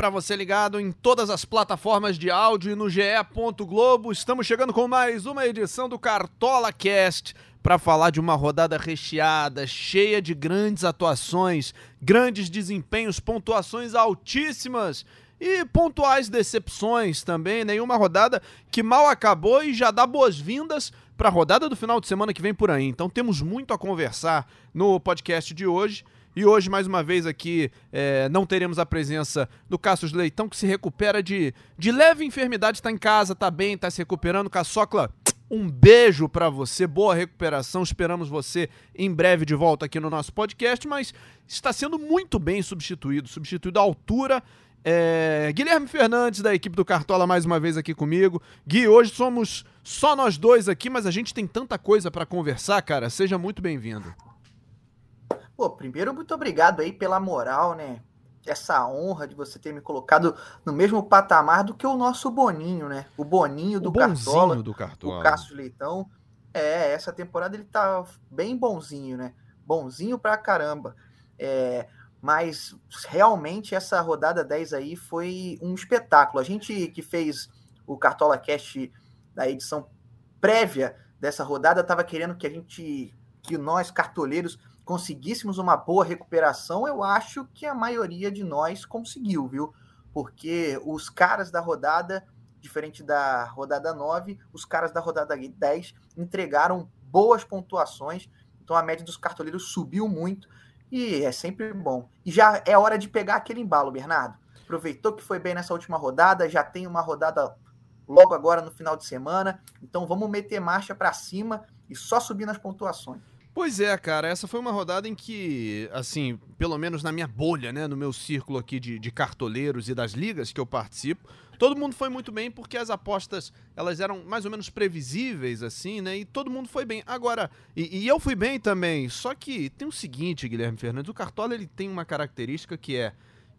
para você ligado em todas as plataformas de áudio e no GE. Globo. Estamos chegando com mais uma edição do Cartola Cast para falar de uma rodada recheada, cheia de grandes atuações, grandes desempenhos, pontuações altíssimas e pontuais decepções também. Nenhuma rodada que mal acabou e já dá boas-vindas para a rodada do final de semana que vem por aí. Então temos muito a conversar no podcast de hoje. E hoje, mais uma vez, aqui é, não teremos a presença do Cassius Leitão, que se recupera de, de leve enfermidade, está em casa, está bem, está se recuperando. Caçocla, um beijo para você, boa recuperação. Esperamos você em breve de volta aqui no nosso podcast, mas está sendo muito bem substituído substituído à altura. É, Guilherme Fernandes, da equipe do Cartola, mais uma vez aqui comigo. Gui, hoje somos só nós dois aqui, mas a gente tem tanta coisa para conversar, cara. Seja muito bem-vindo. Pô, primeiro, muito obrigado aí pela moral, né? Essa honra de você ter me colocado no mesmo patamar do que o nosso Boninho, né? O Boninho do o Cartola. do Cartola. O Cássio Leitão. É, essa temporada ele tá bem bonzinho, né? Bonzinho pra caramba. É, mas realmente essa rodada 10 aí foi um espetáculo. A gente que fez o Cartola Cast da edição prévia dessa rodada tava querendo que a gente, que nós cartoleiros conseguíssemos uma boa recuperação, eu acho que a maioria de nós conseguiu, viu? Porque os caras da rodada, diferente da rodada 9, os caras da rodada 10 entregaram boas pontuações, então a média dos cartoleiros subiu muito e é sempre bom. E já é hora de pegar aquele embalo, Bernardo. Aproveitou que foi bem nessa última rodada, já tem uma rodada logo agora no final de semana, então vamos meter marcha para cima e só subir nas pontuações. Pois é, cara, essa foi uma rodada em que, assim, pelo menos na minha bolha, né, no meu círculo aqui de, de cartoleiros e das ligas que eu participo, todo mundo foi muito bem porque as apostas, elas eram mais ou menos previsíveis, assim, né, e todo mundo foi bem. Agora, e, e eu fui bem também, só que tem o seguinte, Guilherme Fernandes, o Cartola, ele tem uma característica que é,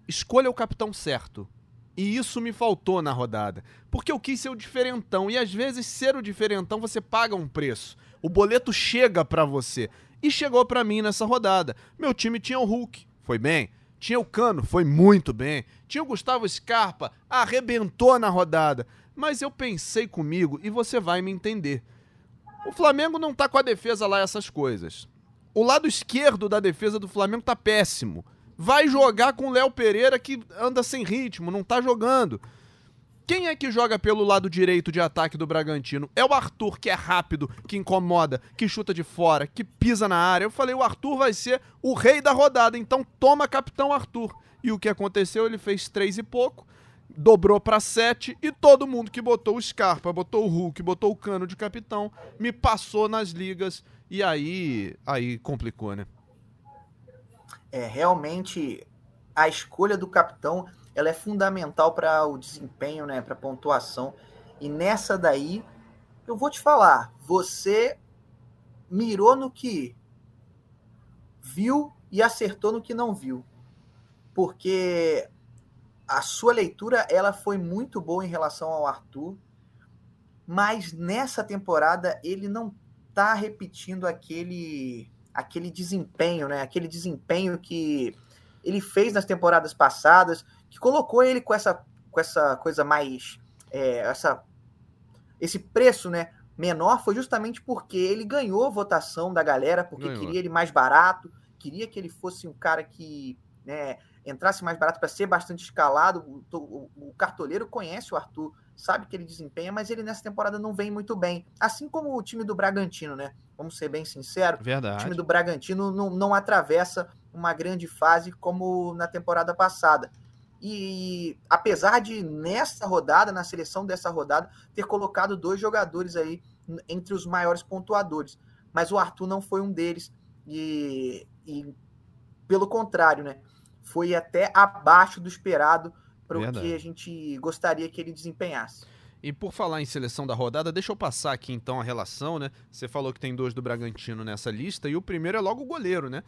escolha o capitão certo. E isso me faltou na rodada. Porque eu quis ser o diferentão. E às vezes, ser o diferentão, você paga um preço. O boleto chega para você. E chegou para mim nessa rodada. Meu time tinha o Hulk, foi bem. Tinha o Cano, foi muito bem. Tinha o Gustavo Scarpa, arrebentou na rodada. Mas eu pensei comigo e você vai me entender. O Flamengo não tá com a defesa lá essas coisas. O lado esquerdo da defesa do Flamengo tá péssimo. Vai jogar com o Léo Pereira que anda sem ritmo, não tá jogando. Quem é que joga pelo lado direito de ataque do Bragantino? É o Arthur, que é rápido, que incomoda, que chuta de fora, que pisa na área. Eu falei, o Arthur vai ser o rei da rodada, então toma capitão Arthur. E o que aconteceu? Ele fez três e pouco, dobrou para sete e todo mundo que botou o Scarpa, botou o Hulk, botou o Cano de capitão, me passou nas ligas e aí, aí complicou, né? É, realmente a escolha do capitão ela é fundamental para o desempenho, né, para a pontuação. E nessa daí, eu vou te falar, você mirou no que viu e acertou no que não viu. Porque a sua leitura ela foi muito boa em relação ao Arthur, mas nessa temporada ele não está repetindo aquele aquele desempenho, né? Aquele desempenho que ele fez nas temporadas passadas que colocou ele com essa, com essa coisa mais. É, essa, esse preço né, menor foi justamente porque ele ganhou votação da galera, porque ganhou. queria ele mais barato, queria que ele fosse um cara que né, entrasse mais barato para ser bastante escalado. O, o, o, cartoleiro conhece o Arthur, sabe que ele desempenha, mas ele nessa temporada não vem muito bem. Assim como o time do Bragantino, né? Vamos ser bem sinceros. Verdade. O time do Bragantino não, não atravessa uma grande fase como na temporada passada. E apesar de nessa rodada, na seleção dessa rodada, ter colocado dois jogadores aí entre os maiores pontuadores, mas o Arthur não foi um deles e, e pelo contrário, né? Foi até abaixo do esperado para o que a gente gostaria que ele desempenhasse. E por falar em seleção da rodada, deixa eu passar aqui então a relação, né? Você falou que tem dois do Bragantino nessa lista e o primeiro é logo o goleiro, né?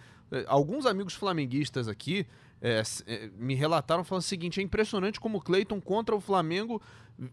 Alguns amigos flamenguistas aqui é, é, me relataram falando o seguinte: é impressionante como o Cleiton contra o Flamengo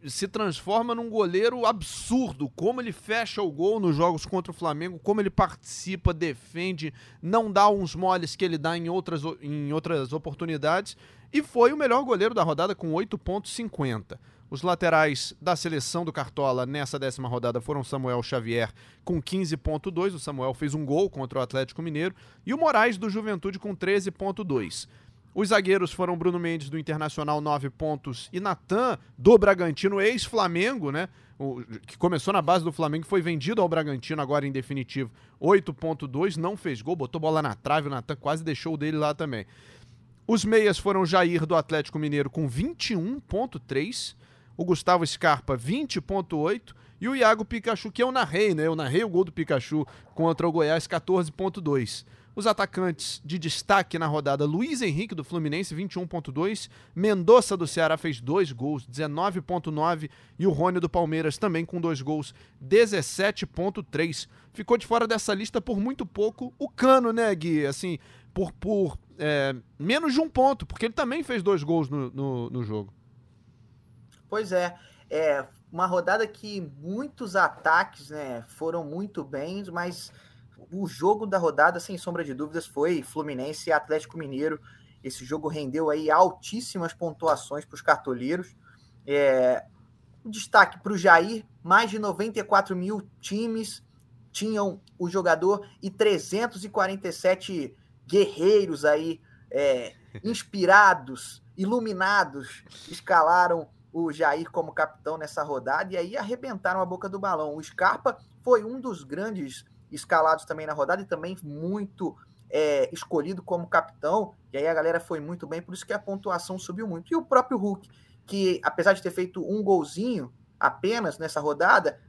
se transforma num goleiro absurdo. Como ele fecha o gol nos jogos contra o Flamengo, como ele participa, defende, não dá uns moles que ele dá em outras, em outras oportunidades. e foi o melhor goleiro da rodada com 8,50. Os laterais da seleção do Cartola nessa décima rodada foram Samuel Xavier com 15,2. O Samuel fez um gol contra o Atlético Mineiro. E o Moraes do Juventude com 13,2. Os zagueiros foram Bruno Mendes do Internacional, 9 pontos, e Natan do Bragantino, ex-Flamengo, né? O, que começou na base do Flamengo, foi vendido ao Bragantino agora em definitivo, 8.2, não fez gol, botou bola na trave, o Natan quase deixou o dele lá também. Os meias foram Jair do Atlético Mineiro com 21.3, o Gustavo Scarpa 20.8 e o Iago Pikachu, que eu narrei, né? Eu narrei o gol do Pikachu contra o Goiás 14.2. Os atacantes de destaque na rodada: Luiz Henrique do Fluminense, 21,2. Mendonça do Ceará fez dois gols, 19,9. E o Rony do Palmeiras também com dois gols, 17,3. Ficou de fora dessa lista por muito pouco o Cano, né, Gui? Assim, por, por é, menos de um ponto, porque ele também fez dois gols no, no, no jogo. Pois é. É uma rodada que muitos ataques né, foram muito bem, mas o jogo da rodada, sem sombra de dúvidas, foi Fluminense e Atlético Mineiro. Esse jogo rendeu aí altíssimas pontuações para os cartoleiros. É, destaque para o Jair, mais de 94 mil times tinham o jogador e 347 guerreiros aí é, inspirados, iluminados, escalaram o Jair como capitão nessa rodada e aí arrebentaram a boca do balão. O Scarpa foi um dos grandes escalados também na rodada e também muito é, escolhido como capitão. E aí a galera foi muito bem, por isso que a pontuação subiu muito. E o próprio Hulk, que apesar de ter feito um golzinho apenas nessa rodada,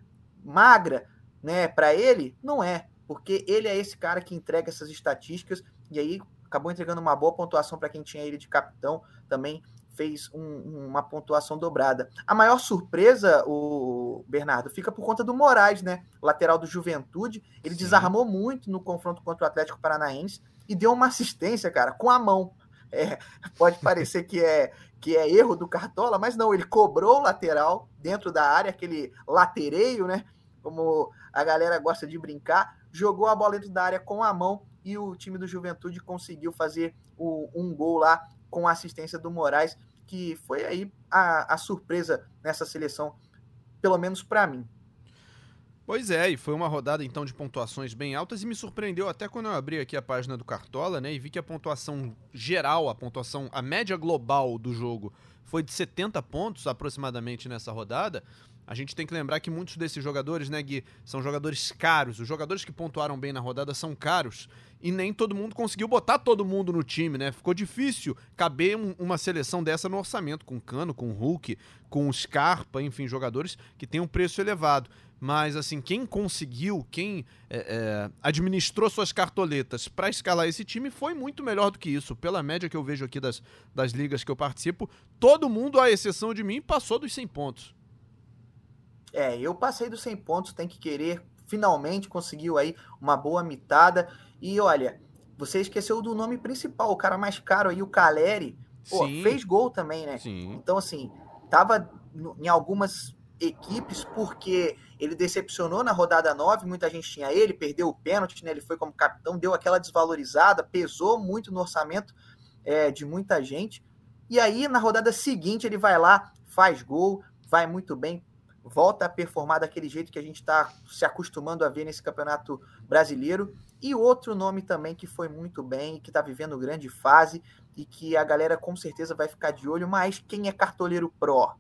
magra, né, para ele, não é, porque ele é esse cara que entrega essas estatísticas e aí acabou entregando uma boa pontuação para quem tinha ele de capitão também fez um, uma pontuação dobrada. A maior surpresa, o Bernardo, fica por conta do Moraes, né? Lateral do Juventude. Ele Sim. desarmou muito no confronto contra o Atlético Paranaense e deu uma assistência, cara, com a mão. É, pode parecer que é, que é erro do Cartola, mas não, ele cobrou o lateral dentro da área, aquele latereio, né? Como a galera gosta de brincar, jogou a bola dentro da área com a mão e o time do Juventude conseguiu fazer o, um gol lá com a assistência do Moraes, que foi aí a, a surpresa nessa seleção, pelo menos para mim. Pois é, e foi uma rodada então de pontuações bem altas e me surpreendeu até quando eu abri aqui a página do Cartola, né, e vi que a pontuação geral, a pontuação, a média global do jogo foi de 70 pontos aproximadamente nessa rodada. A gente tem que lembrar que muitos desses jogadores, né, Gui, são jogadores caros. Os jogadores que pontuaram bem na rodada são caros e nem todo mundo conseguiu botar todo mundo no time, né? Ficou difícil caber um, uma seleção dessa no orçamento, com Cano, com Hulk, com Scarpa, enfim, jogadores que têm um preço elevado. Mas, assim, quem conseguiu, quem é, é, administrou suas cartoletas para escalar esse time foi muito melhor do que isso. Pela média que eu vejo aqui das, das ligas que eu participo, todo mundo, à exceção de mim, passou dos 100 pontos. É, eu passei dos 100 pontos, tem que querer, finalmente conseguiu aí uma boa mitada. E olha, você esqueceu do nome principal, o cara mais caro aí, o Caleri, pô, fez gol também, né? Sim. Então, assim, tava em algumas equipes porque ele decepcionou na rodada 9, muita gente tinha ele, perdeu o pênalti, né? Ele foi como capitão, deu aquela desvalorizada, pesou muito no orçamento é, de muita gente. E aí, na rodada seguinte, ele vai lá, faz gol, vai muito bem, volta a performar daquele jeito que a gente está se acostumando a ver nesse campeonato brasileiro. E outro nome também que foi muito bem, que está vivendo grande fase e que a galera com certeza vai ficar de olho, mas quem é cartoleiro pró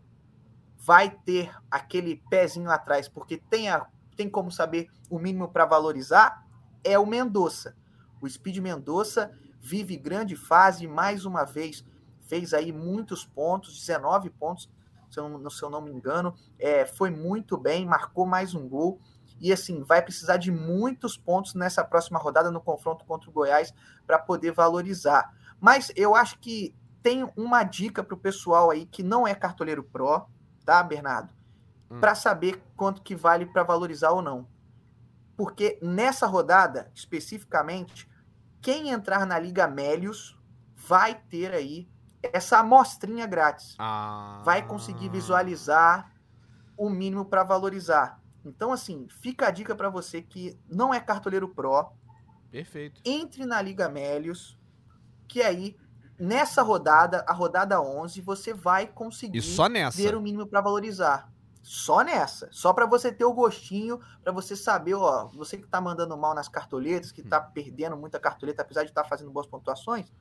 vai ter aquele pezinho atrás, porque tem, a, tem como saber o mínimo para valorizar, é o Mendonça. O Speed Mendonça vive grande fase, mais uma vez fez aí muitos pontos, 19 pontos se eu, se eu não me engano. É, foi muito bem, marcou mais um gol. E assim, vai precisar de muitos pontos nessa próxima rodada no confronto contra o Goiás para poder valorizar. Mas eu acho que tem uma dica para o pessoal aí que não é cartoleiro pró, tá, Bernardo? Hum. Para saber quanto que vale para valorizar ou não. Porque nessa rodada, especificamente, quem entrar na Liga Melios vai ter aí essa amostrinha grátis. Ah. Vai conseguir visualizar o mínimo para valorizar. Então, assim, fica a dica para você que não é cartoleiro pro. Perfeito. Entre na Liga Melios, que aí nessa rodada, a rodada 11, você vai conseguir e só nessa. ter o mínimo para valorizar. Só nessa. Só para você ter o gostinho, para você saber, ó, você que tá mandando mal nas cartoletas, que tá hum. perdendo muita cartoleta, apesar de estar tá fazendo boas pontuações,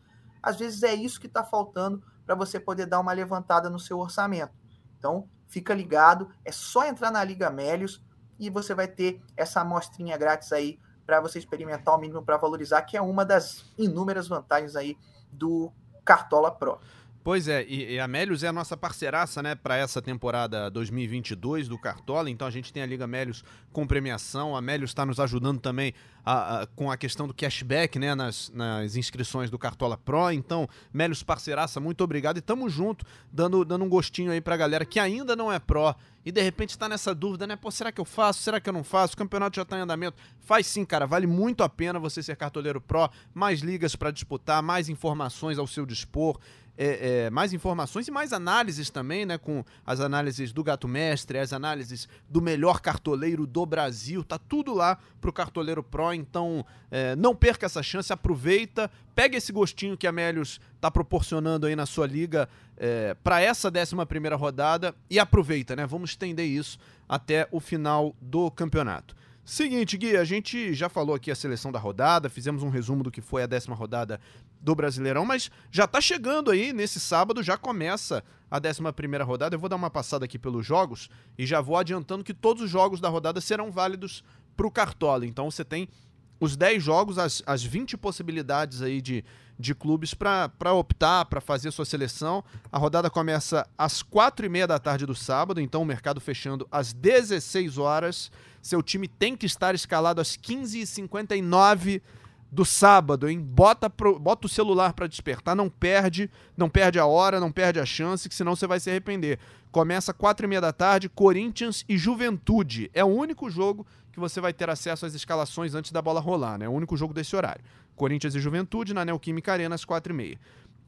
às vezes é isso que tá faltando para você poder dar uma levantada no seu orçamento. Então, fica ligado, é só entrar na Liga Melios e você vai ter essa amostrinha grátis aí para você experimentar o mínimo para valorizar, que é uma das inúmeras vantagens aí do Cartola Pro. Pois é, e, e a Melius é a nossa parceiraça, né, para essa temporada 2022 do Cartola. Então a gente tem a Liga Melius com premiação. A Melius está nos ajudando também a, a, com a questão do cashback, né, nas, nas inscrições do Cartola Pro. Então, Melius parceiraça, muito obrigado e tamo junto, dando, dando um gostinho aí pra galera que ainda não é pró e de repente está nessa dúvida, né? Pô, será que eu faço? Será que eu não faço? O campeonato já está em andamento. Faz sim, cara. Vale muito a pena você ser cartoleiro pró. Mais ligas para disputar, mais informações ao seu dispor é, é, mais informações e mais análises também, né? Com as análises do Gato Mestre, as análises do melhor cartoleiro do Brasil. Tá tudo lá pro Cartoleiro Pro. Então, é, não perca essa chance, aproveita, pega esse gostinho que a Melius tá proporcionando aí na sua liga é, para essa 11 primeira rodada e aproveita, né? Vamos estender isso até o final do campeonato. Seguinte, Gui, a gente já falou aqui a seleção da rodada, fizemos um resumo do que foi a décima rodada do Brasileirão, mas já tá chegando aí, nesse sábado já começa a décima primeira rodada. Eu vou dar uma passada aqui pelos jogos e já vou adiantando que todos os jogos da rodada serão válidos para o Cartola. Então você tem os 10 jogos, as, as 20 possibilidades aí de, de clubes para optar, para fazer sua seleção. A rodada começa às 4 e meia da tarde do sábado, então o mercado fechando às 16 horas. Seu time tem que estar escalado às 15h59 do sábado, hein? Bota, pro, bota o celular para despertar, não perde, não perde a hora, não perde a chance, que senão você vai se arrepender. Começa quatro e meia da tarde, Corinthians e Juventude. É o único jogo que você vai ter acesso às escalações antes da bola rolar, né? É o único jogo desse horário. Corinthians e Juventude na Neoquímica Arena às quatro e meia.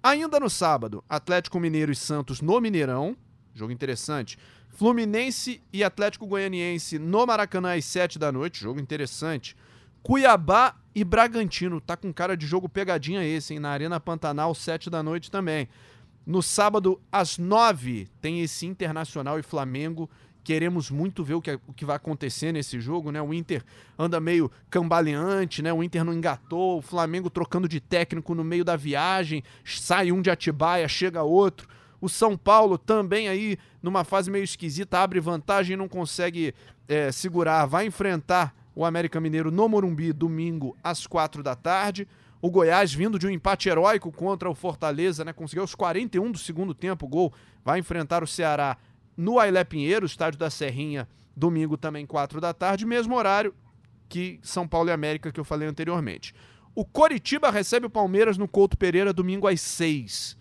Ainda no sábado, Atlético Mineiro e Santos no Mineirão, jogo interessante. Fluminense e Atlético Goianiense no Maracanã às 7 da noite, jogo interessante. Cuiabá e Bragantino, tá com cara de jogo pegadinha esse, hein? Na Arena Pantanal, 7 da noite também. No sábado, às 9, tem esse Internacional e Flamengo. Queremos muito ver o que, o que vai acontecer nesse jogo, né? O Inter anda meio cambaleante, né? O Inter não engatou, o Flamengo trocando de técnico no meio da viagem, sai um de Atibaia, chega outro. O São Paulo também aí numa fase meio esquisita, abre vantagem e não consegue é, segurar. Vai enfrentar o América Mineiro no Morumbi domingo às quatro da tarde. O Goiás, vindo de um empate heróico contra o Fortaleza, né? Conseguiu aos 41 do segundo tempo o gol. Vai enfrentar o Ceará no Ailé Pinheiro, estádio da Serrinha, domingo também quatro da tarde, mesmo horário que São Paulo e América que eu falei anteriormente. O Coritiba recebe o Palmeiras no Couto Pereira domingo às seis.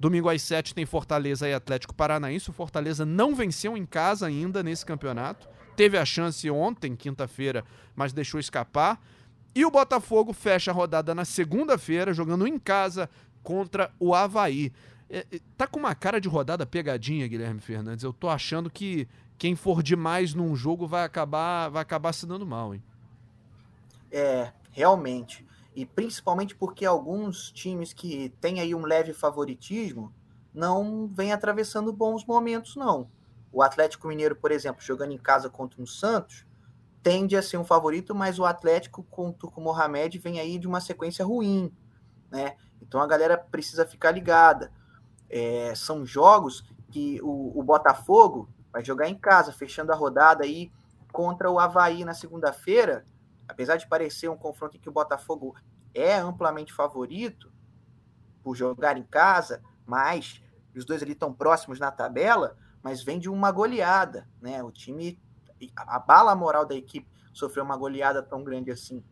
Domingo às 7 tem Fortaleza e Atlético Paranaense. O Fortaleza não venceu em casa ainda nesse campeonato. Teve a chance ontem, quinta-feira, mas deixou escapar. E o Botafogo fecha a rodada na segunda-feira, jogando em casa contra o Havaí. É, é, tá com uma cara de rodada pegadinha, Guilherme Fernandes. Eu tô achando que quem for demais num jogo vai acabar, vai acabar se dando mal, hein? É, realmente e principalmente porque alguns times que têm aí um leve favoritismo não vêm atravessando bons momentos, não. O Atlético Mineiro, por exemplo, jogando em casa contra o Santos, tende a ser um favorito, mas o Atlético com o Turco Mohamed vem aí de uma sequência ruim, né? Então a galera precisa ficar ligada. É, são jogos que o, o Botafogo vai jogar em casa, fechando a rodada aí contra o Havaí na segunda-feira apesar de parecer um confronto em que o Botafogo é amplamente favorito por jogar em casa, mas os dois ali estão próximos na tabela, mas vem de uma goleada, né? O time a moral da equipe sofreu uma goleada tão grande assim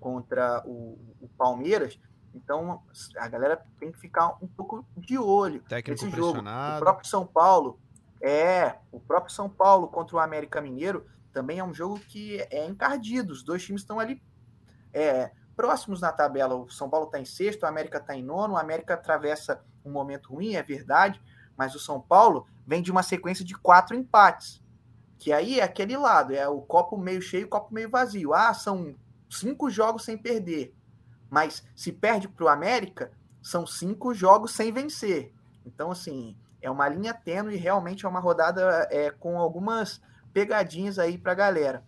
contra o, o Palmeiras. Então a galera tem que ficar um pouco de olho Técnico nesse jogo. O próprio São Paulo é o próprio São Paulo contra o América Mineiro também é um jogo que é encardido. Os dois times estão ali é, próximos na tabela. O São Paulo está em sexto, o América está em nono. O América atravessa um momento ruim, é verdade, mas o São Paulo vem de uma sequência de quatro empates. Que aí é aquele lado, é o copo meio cheio, o copo meio vazio. Ah, são cinco jogos sem perder. Mas se perde para o América, são cinco jogos sem vencer. Então, assim, é uma linha tênue e realmente é uma rodada é, com algumas pegadinhas aí para a galera.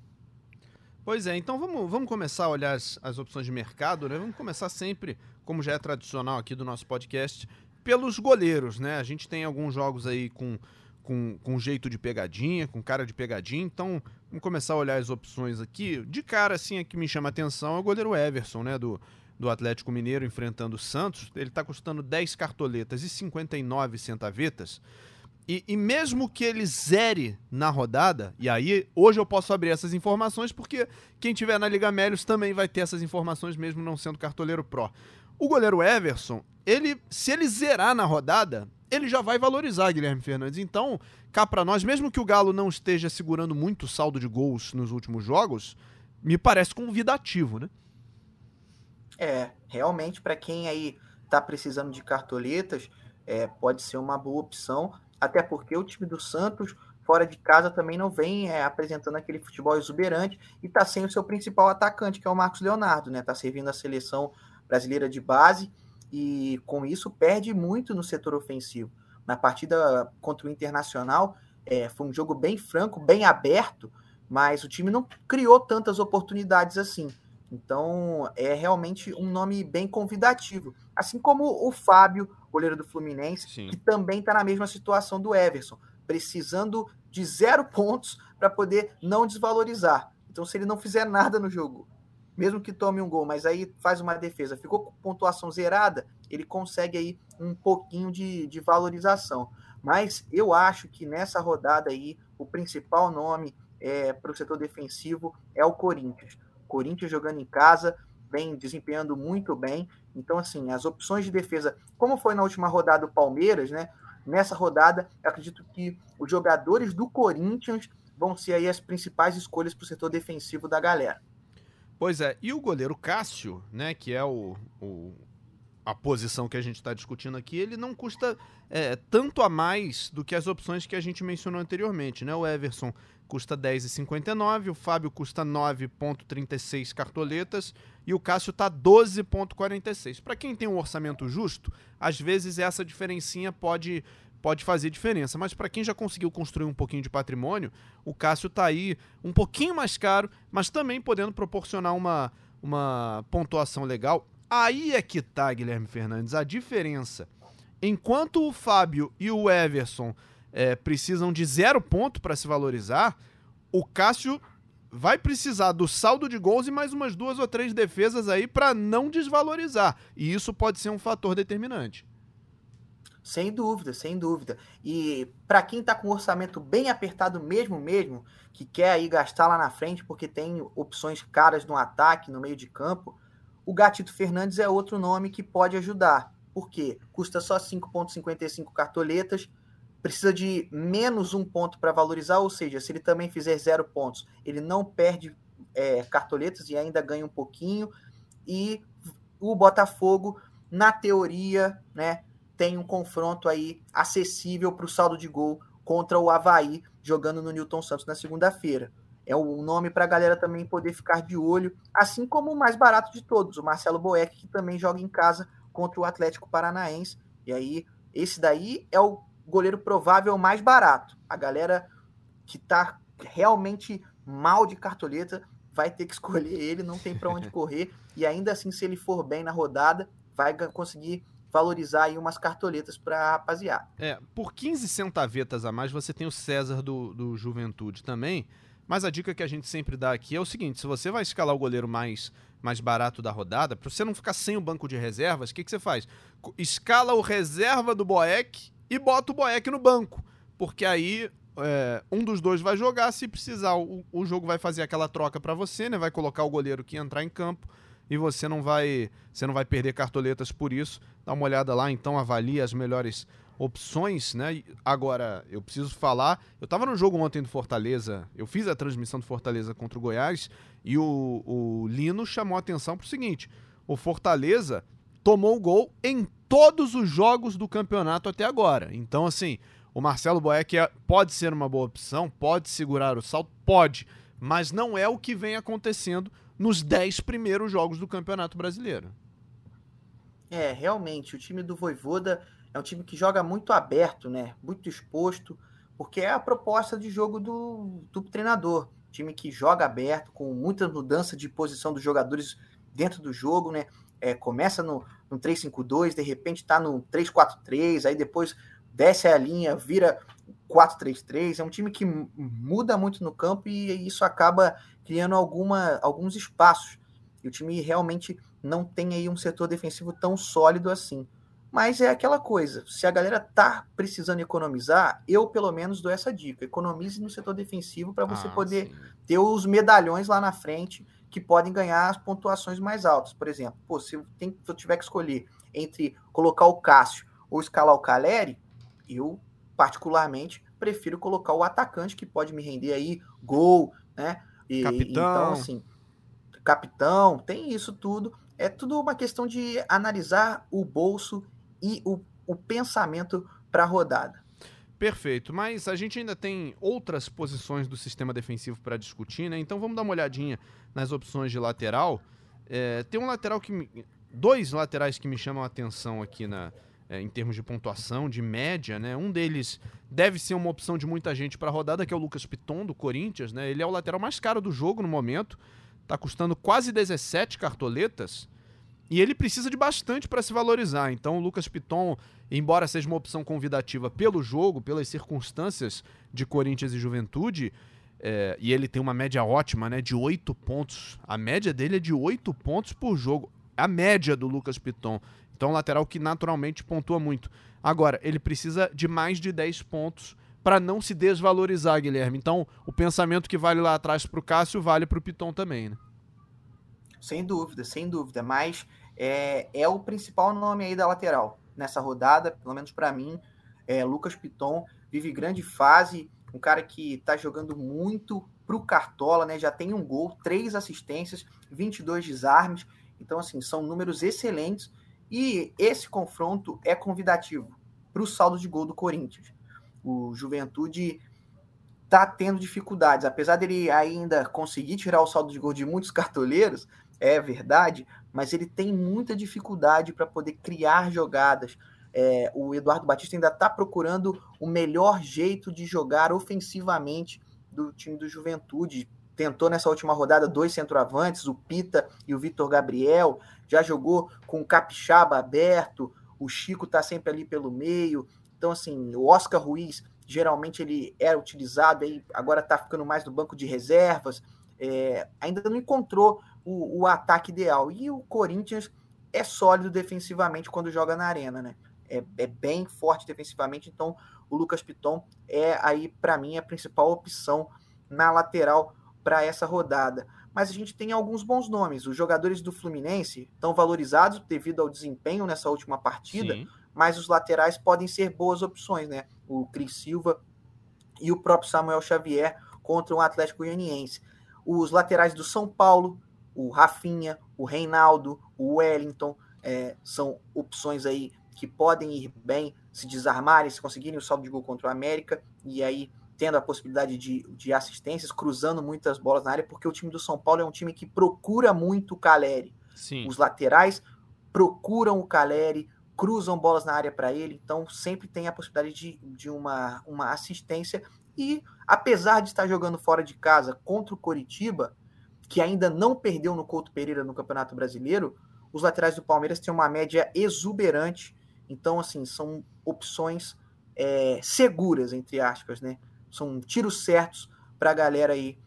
Pois é, então vamos, vamos começar a olhar as, as opções de mercado, né? Vamos começar sempre, como já é tradicional aqui do nosso podcast, pelos goleiros, né? A gente tem alguns jogos aí com, com, com jeito de pegadinha, com cara de pegadinha, então vamos começar a olhar as opções aqui. De cara, assim, a que me chama a atenção é o goleiro Everson, né? Do, do Atlético Mineiro enfrentando o Santos. Ele está custando 10 cartoletas e 59 centavetas. E, e, mesmo que ele zere na rodada, e aí hoje eu posso abrir essas informações porque quem tiver na Liga Melios também vai ter essas informações, mesmo não sendo cartoleiro pró. O goleiro Everson, ele, se ele zerar na rodada, ele já vai valorizar Guilherme Fernandes. Então, cá para nós, mesmo que o Galo não esteja segurando muito saldo de gols nos últimos jogos, me parece convidativo, né? É, realmente para quem aí tá precisando de cartoletas, é, pode ser uma boa opção até porque o time do Santos, fora de casa, também não vem é, apresentando aquele futebol exuberante e está sem o seu principal atacante, que é o Marcos Leonardo, né? Está servindo a seleção brasileira de base e com isso perde muito no setor ofensivo. Na partida contra o Internacional, é, foi um jogo bem franco, bem aberto, mas o time não criou tantas oportunidades assim. Então, é realmente um nome bem convidativo. Assim como o Fábio, goleiro do Fluminense, Sim. que também está na mesma situação do Everson, precisando de zero pontos para poder não desvalorizar. Então, se ele não fizer nada no jogo, mesmo que tome um gol, mas aí faz uma defesa, ficou com pontuação zerada, ele consegue aí um pouquinho de, de valorização. Mas eu acho que nessa rodada aí, o principal nome é, para o setor defensivo é o Corinthians. Corinthians jogando em casa, vem desempenhando muito bem. Então, assim, as opções de defesa, como foi na última rodada do Palmeiras, né? Nessa rodada, acredito que os jogadores do Corinthians vão ser aí as principais escolhas para o setor defensivo da galera. Pois é, e o goleiro Cássio, né, que é o, o a posição que a gente está discutindo aqui, ele não custa é, tanto a mais do que as opções que a gente mencionou anteriormente, né? O Everson custa 10,59, o Fábio custa 9,36 cartoletas e o Cássio tá 12,46. Para quem tem um orçamento justo, às vezes essa diferencinha pode pode fazer diferença, mas para quem já conseguiu construir um pouquinho de patrimônio, o Cássio tá aí um pouquinho mais caro, mas também podendo proporcionar uma uma pontuação legal. Aí é que tá, Guilherme Fernandes, a diferença. Enquanto o Fábio e o Everson é, precisam de zero ponto para se valorizar, o Cássio vai precisar do saldo de gols e mais umas duas ou três defesas aí para não desvalorizar. E isso pode ser um fator determinante. Sem dúvida, sem dúvida. E para quem está com o orçamento bem apertado mesmo, mesmo, que quer aí gastar lá na frente porque tem opções caras no ataque, no meio de campo, o Gatito Fernandes é outro nome que pode ajudar. Por quê? Custa só 5,55 cartoletas, precisa de menos um ponto para valorizar, ou seja, se ele também fizer zero pontos, ele não perde é, cartoletas e ainda ganha um pouquinho. E o Botafogo, na teoria, né, tem um confronto aí acessível para o saldo de gol contra o Havaí, jogando no Newton Santos na segunda-feira. É o nome para a galera também poder ficar de olho, assim como o mais barato de todos, o Marcelo Boeck, que também joga em casa contra o Atlético Paranaense. E aí, esse daí é o goleiro provável mais barato. A galera que tá realmente mal de cartoleta vai ter que escolher ele, não tem para onde correr. E ainda assim, se ele for bem na rodada, vai conseguir valorizar aí umas cartoletas para rapaziada. É, por 15 centavetas a mais, você tem o César do, do Juventude também. Mas a dica que a gente sempre dá aqui é o seguinte: se você vai escalar o goleiro mais, mais barato da rodada, para você não ficar sem o banco de reservas, o que, que você faz? Escala o reserva do Boeck e bota o Boeck no banco. Porque aí é, um dos dois vai jogar, se precisar, o, o jogo vai fazer aquela troca para você, né? Vai colocar o goleiro que entrar em campo e você não vai você não vai perder cartoletas por isso. Dá uma olhada lá, então avalie as melhores opções, né? Agora, eu preciso falar, eu tava no jogo ontem do Fortaleza, eu fiz a transmissão do Fortaleza contra o Goiás e o, o Lino chamou a atenção pro seguinte, o Fortaleza tomou gol em todos os jogos do campeonato até agora. Então, assim, o Marcelo Boeck é, pode ser uma boa opção, pode segurar o salto, pode, mas não é o que vem acontecendo nos 10 primeiros jogos do Campeonato Brasileiro. É, realmente, o time do Voivoda é um time que joga muito aberto, né? Muito exposto, porque é a proposta de jogo do, do treinador. Time que joga aberto, com muita mudança de posição dos jogadores dentro do jogo, né? É, começa no, no 3-5-2, de repente está no 3-4-3, aí depois desce a linha, vira 4-3-3. É um time que muda muito no campo e isso acaba criando alguma, alguns espaços. E o time realmente não tem aí um setor defensivo tão sólido assim. Mas é aquela coisa, se a galera tá precisando economizar, eu pelo menos dou essa dica. Economize no setor defensivo para você ah, poder sim. ter os medalhões lá na frente que podem ganhar as pontuações mais altas. Por exemplo, pô, se, eu, tem, se eu tiver que escolher entre colocar o Cássio ou escalar o Caleri, eu particularmente prefiro colocar o atacante que pode me render aí gol, né? E, capitão. Então, assim, capitão, tem isso tudo. É tudo uma questão de analisar o bolso e o, o pensamento para a rodada. Perfeito, mas a gente ainda tem outras posições do sistema defensivo para discutir, né? Então vamos dar uma olhadinha nas opções de lateral. É, tem um lateral que. Me... Dois laterais que me chamam a atenção aqui na, é, em termos de pontuação, de média, né? Um deles deve ser uma opção de muita gente para a rodada, que é o Lucas Piton, do Corinthians, né? Ele é o lateral mais caro do jogo no momento, tá custando quase 17 cartoletas. E ele precisa de bastante para se valorizar. Então, o Lucas Piton, embora seja uma opção convidativa pelo jogo, pelas circunstâncias de Corinthians e Juventude, é, e ele tem uma média ótima, né? De 8 pontos. A média dele é de 8 pontos por jogo. A média do Lucas Piton. Então, lateral que naturalmente pontua muito. Agora, ele precisa de mais de 10 pontos para não se desvalorizar, Guilherme. Então, o pensamento que vale lá atrás para o Cássio vale para o Piton também, né? Sem dúvida, sem dúvida. Mas é, é o principal nome aí da lateral nessa rodada, pelo menos para mim. É, Lucas Piton vive grande fase, um cara que está jogando muito para o Cartola, né? Já tem um gol, três assistências, 22 desarmes. Então, assim, são números excelentes e esse confronto é convidativo para o saldo de gol do Corinthians. O Juventude está tendo dificuldades, apesar dele ainda conseguir tirar o saldo de gol de muitos cartoleiros, é verdade, mas ele tem muita dificuldade para poder criar jogadas. É, o Eduardo Batista ainda está procurando o melhor jeito de jogar ofensivamente do time do Juventude, tentou nessa última rodada dois centroavantes, o Pita e o Vitor Gabriel, já jogou com o Capixaba aberto, o Chico está sempre ali pelo meio. Então, assim, o Oscar Ruiz, geralmente ele era utilizado, aí agora está ficando mais no banco de reservas. É, ainda não encontrou o, o, ataque ideal. E o Corinthians é sólido defensivamente quando joga na arena, né? É, é bem forte defensivamente, então o Lucas Piton é aí, para mim, a principal opção na lateral para essa rodada. Mas a gente tem alguns bons nomes. Os jogadores do Fluminense estão valorizados devido ao desempenho nessa última partida, Sim. mas os laterais podem ser boas opções, né? O Cris Silva e o próprio Samuel Xavier contra o um Atlético Goianiense. Os laterais do São Paulo, o Rafinha, o Reinaldo, o Wellington, é, são opções aí que podem ir bem, se desarmarem, se conseguirem o saldo de gol contra o América, e aí tendo a possibilidade de, de assistências, cruzando muitas bolas na área, porque o time do São Paulo é um time que procura muito o Caleri. Sim. Os laterais procuram o Caleri, cruzam bolas na área para ele, então sempre tem a possibilidade de, de uma, uma assistência. E apesar de estar jogando fora de casa contra o Coritiba, que ainda não perdeu no Couto Pereira no Campeonato Brasileiro, os laterais do Palmeiras têm uma média exuberante. Então, assim, são opções é, seguras, entre aspas, né? são tiros certos para a galera aí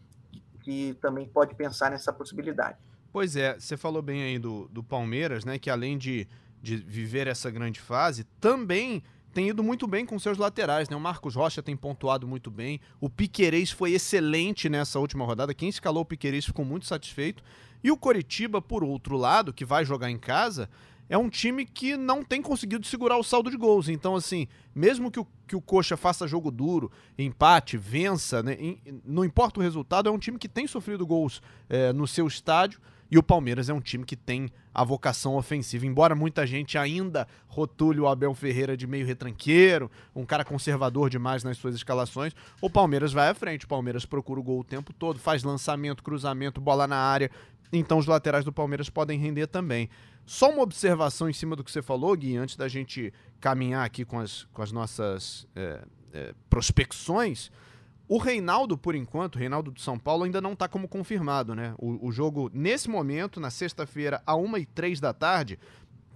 que também pode pensar nessa possibilidade. Pois é, você falou bem aí do, do Palmeiras, né? Que além de, de viver essa grande fase, também tem ido muito bem com seus laterais, né? O Marcos Rocha tem pontuado muito bem. O Piquerez foi excelente nessa última rodada. Quem escalou o Piquerez ficou muito satisfeito. E o Coritiba, por outro lado, que vai jogar em casa, é um time que não tem conseguido segurar o saldo de gols. Então, assim, mesmo que o, que o Coxa faça jogo duro, empate, vença, né, não importa o resultado, é um time que tem sofrido gols é, no seu estádio. E o Palmeiras é um time que tem a vocação ofensiva. Embora muita gente ainda rotule o Abel Ferreira de meio retranqueiro, um cara conservador demais nas suas escalações, o Palmeiras vai à frente. O Palmeiras procura o gol o tempo todo, faz lançamento, cruzamento, bola na área, então os laterais do Palmeiras podem render também. Só uma observação em cima do que você falou, Gui, antes da gente caminhar aqui com as, com as nossas é, é, prospecções. O Reinaldo, por enquanto, o Reinaldo do São Paulo, ainda não está como confirmado, né? O, o, jogo, nesse momento, na sexta-feira, a 1 e 3 da tarde,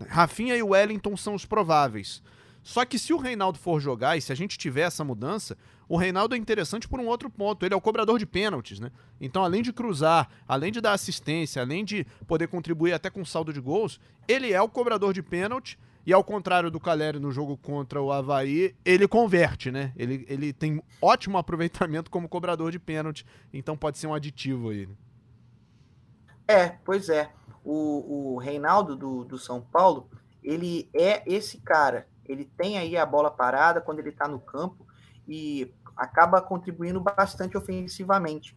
Rafinha e Wellington são os prováveis. Só que se o Reinaldo for jogar e se a gente tiver essa mudança, o Reinaldo é interessante por um outro ponto. Ele é o cobrador de pênaltis, né? Então, além de cruzar, além de dar assistência, além de poder contribuir até com saldo de gols, ele é o cobrador de pênalti. E ao contrário do Caleri no jogo contra o Havaí, ele converte, né? Ele, ele tem ótimo aproveitamento como cobrador de pênalti, então pode ser um aditivo aí. Né? É, pois é. O, o Reinaldo do, do São Paulo, ele é esse cara ele tem aí a bola parada quando ele está no campo e acaba contribuindo bastante ofensivamente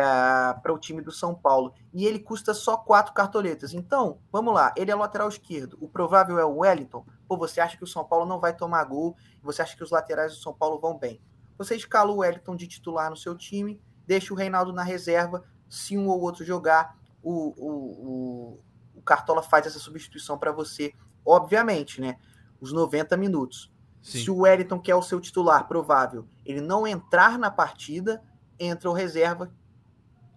para o time do São Paulo. E ele custa só quatro cartoletas. Então, vamos lá, ele é lateral esquerdo. O provável é o Wellington. Ou você acha que o São Paulo não vai tomar gol? Você acha que os laterais do São Paulo vão bem? Você escala o Wellington de titular no seu time, deixa o Reinaldo na reserva. Se um ou outro jogar, o, o, o, o Cartola faz essa substituição para você. Obviamente, né? os 90 minutos. Sim. Se o Wellington, que é o seu titular provável, ele não entrar na partida, entra o reserva,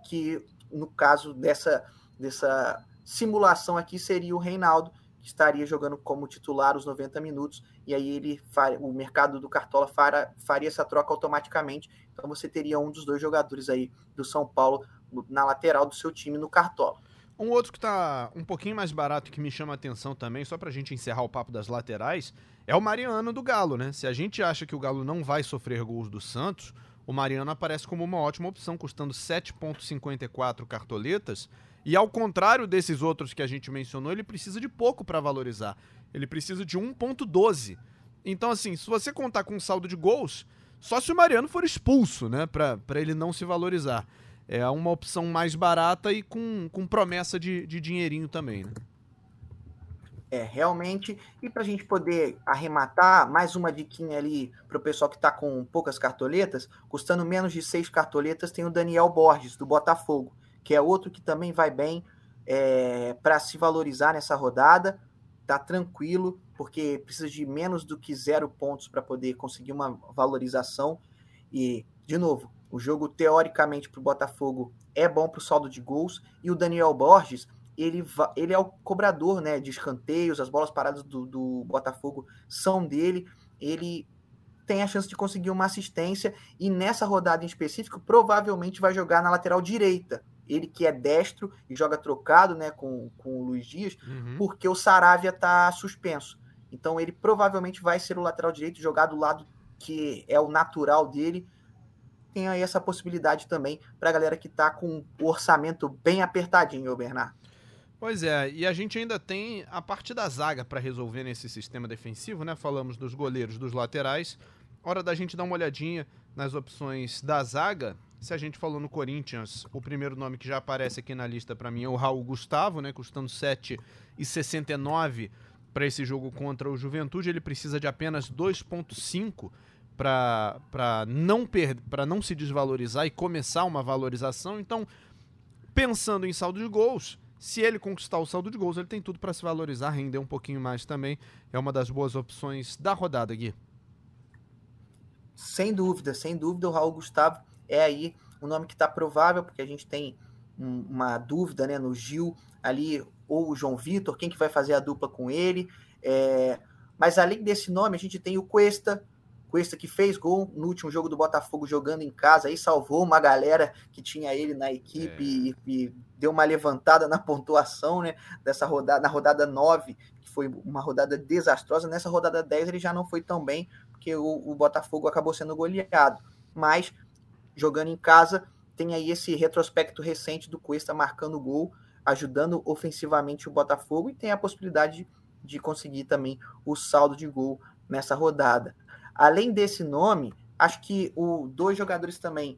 que no caso dessa, dessa simulação aqui seria o Reinaldo, que estaria jogando como titular os 90 minutos, e aí ele o mercado do Cartola faria, faria essa troca automaticamente. Então você teria um dos dois jogadores aí do São Paulo na lateral do seu time no Cartola. Um outro que está um pouquinho mais barato que me chama a atenção também, só para a gente encerrar o papo das laterais, é o Mariano do Galo, né? Se a gente acha que o Galo não vai sofrer gols do Santos, o Mariano aparece como uma ótima opção, custando 7,54 cartoletas. E ao contrário desses outros que a gente mencionou, ele precisa de pouco para valorizar. Ele precisa de 1,12. Então, assim, se você contar com um saldo de gols, só se o Mariano for expulso, né? Para ele não se valorizar é uma opção mais barata e com, com promessa de, de dinheirinho também, né? É, realmente. E para a gente poder arrematar, mais uma diquinha ali para o pessoal que está com poucas cartoletas, custando menos de seis cartoletas, tem o Daniel Borges, do Botafogo, que é outro que também vai bem é, para se valorizar nessa rodada. Tá tranquilo, porque precisa de menos do que zero pontos para poder conseguir uma valorização. E, de novo, o jogo, teoricamente, para o Botafogo é bom para o saldo de gols. E o Daniel Borges, ele, ele é o cobrador né, de escanteios, as bolas paradas do, do Botafogo são dele. Ele tem a chance de conseguir uma assistência e nessa rodada em específico provavelmente vai jogar na lateral direita. Ele que é destro e joga trocado né, com, com o Luiz Dias, uhum. porque o Saravia está suspenso. Então ele provavelmente vai ser o lateral direito, jogar do lado que é o natural dele, tem aí essa possibilidade também para a galera que está com o orçamento bem apertadinho, Bernardo. Pois é, e a gente ainda tem a parte da zaga para resolver nesse sistema defensivo, né? Falamos dos goleiros, dos laterais. Hora da gente dar uma olhadinha nas opções da zaga. Se a gente falou no Corinthians, o primeiro nome que já aparece aqui na lista para mim é o Raul Gustavo, né? Custando 7,69 para esse jogo contra o Juventude. Ele precisa de apenas 2,5 para não para não se desvalorizar e começar uma valorização. Então, pensando em saldo de gols, se ele conquistar o saldo de gols, ele tem tudo para se valorizar, render um pouquinho mais também. É uma das boas opções da rodada, Gui. Sem dúvida, sem dúvida, o Raul Gustavo é aí o nome que está provável, porque a gente tem um, uma dúvida né, no Gil ali, ou o João Vitor, quem que vai fazer a dupla com ele. É... Mas além desse nome, a gente tem o Cuesta, Cuesta que fez gol no último jogo do Botafogo jogando em casa, aí salvou uma galera que tinha ele na equipe é. e, e, deu uma levantada na pontuação, né, dessa rodada, na rodada 9, que foi uma rodada desastrosa, nessa rodada 10 ele já não foi tão bem, porque o, o Botafogo acabou sendo goleado, mas jogando em casa, tem aí esse retrospecto recente do Cuesta marcando gol, ajudando ofensivamente o Botafogo e tem a possibilidade de, de conseguir também o saldo de gol nessa rodada. Além desse nome, acho que o dois jogadores também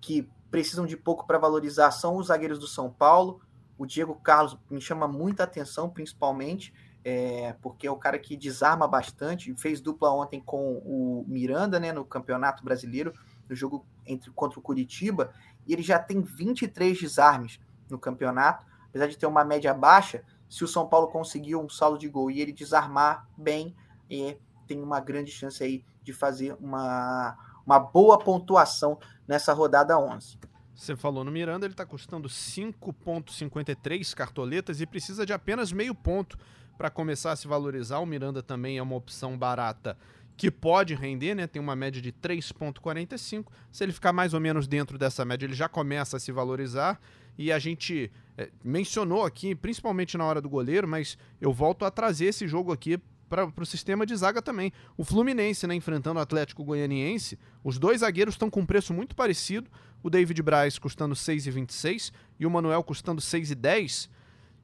que precisam de pouco para valorizar são os zagueiros do São Paulo. O Diego Carlos me chama muita atenção, principalmente, é, porque é o cara que desarma bastante. Fez dupla ontem com o Miranda né, no Campeonato Brasileiro, no jogo entre, contra o Curitiba, e ele já tem 23 desarmes. no campeonato. Apesar de ter uma média baixa, se o São Paulo conseguir um saldo de gol e ele desarmar bem, é, tem uma grande chance aí de fazer uma, uma boa pontuação nessa rodada 11. Você falou no Miranda, ele está custando 5,53 cartoletas e precisa de apenas meio ponto para começar a se valorizar. O Miranda também é uma opção barata que pode render, né? Tem uma média de 3,45. Se ele ficar mais ou menos dentro dessa média, ele já começa a se valorizar. E a gente é, mencionou aqui, principalmente na hora do goleiro, mas eu volto a trazer esse jogo aqui para o sistema de zaga também. O Fluminense, né, enfrentando o Atlético Goianiense, os dois zagueiros estão com um preço muito parecido. O David Braz custando 6,26 e o Manuel custando 6,10.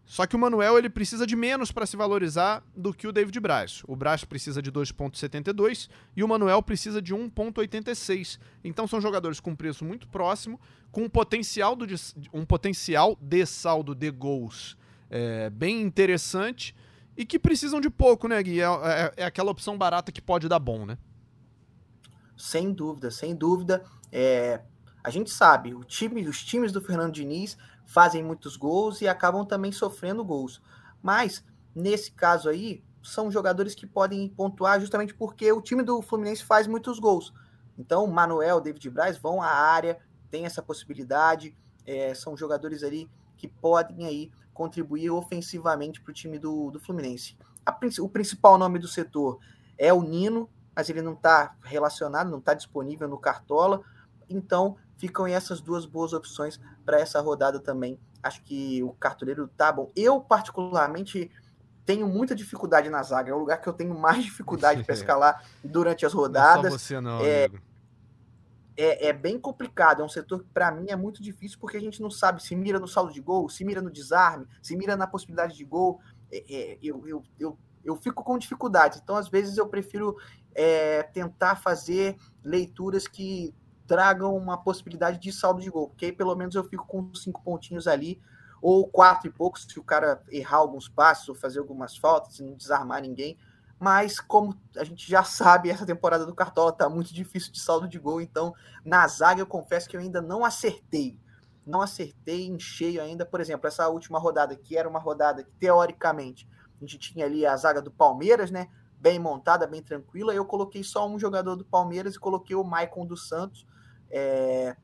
Só que o Manuel ele precisa de menos para se valorizar do que o David Braz. O Braz precisa de 2,72 e o Manuel precisa de 1,86. Então são jogadores com preço muito próximo, com um potencial, do, um potencial de saldo de gols é, bem interessante e que precisam de pouco, né, Gui? É, é, é, aquela opção barata que pode dar bom, né? Sem dúvida, sem dúvida. É, a gente sabe, o time, os times do Fernando Diniz fazem muitos gols e acabam também sofrendo gols. Mas, nesse caso aí, são jogadores que podem pontuar justamente porque o time do Fluminense faz muitos gols. Então, Manuel, David Braz vão à área, tem essa possibilidade. É, são jogadores ali que podem aí contribuir ofensivamente para o time do, do Fluminense. A, o principal nome do setor é o Nino, mas ele não está relacionado, não está disponível no Cartola. Então, ficam essas duas boas opções para essa rodada também. Acho que o cartoleiro tá bom. Eu, particularmente, tenho muita dificuldade na zaga. É o lugar que eu tenho mais dificuldade para escalar durante as rodadas. Não é só você, não, é, é, é, bem complicado. É um setor que, para mim, é muito difícil porque a gente não sabe se mira no saldo de gol, se mira no desarme, se mira na possibilidade de gol. É, é, eu, eu, eu, eu fico com dificuldade. Então, às vezes, eu prefiro é, tentar fazer leituras que tragam uma possibilidade de saldo de gol, porque aí pelo menos eu fico com cinco pontinhos ali, ou quatro e poucos, se o cara errar alguns passos, ou fazer algumas faltas, e não desarmar ninguém. Mas, como a gente já sabe, essa temporada do Cartola tá muito difícil de saldo de gol, então na zaga eu confesso que eu ainda não acertei. Não acertei em cheio ainda. Por exemplo, essa última rodada, que era uma rodada que, teoricamente, a gente tinha ali a zaga do Palmeiras, né? Bem montada, bem tranquila. Eu coloquei só um jogador do Palmeiras e coloquei o Maicon dos Santos é,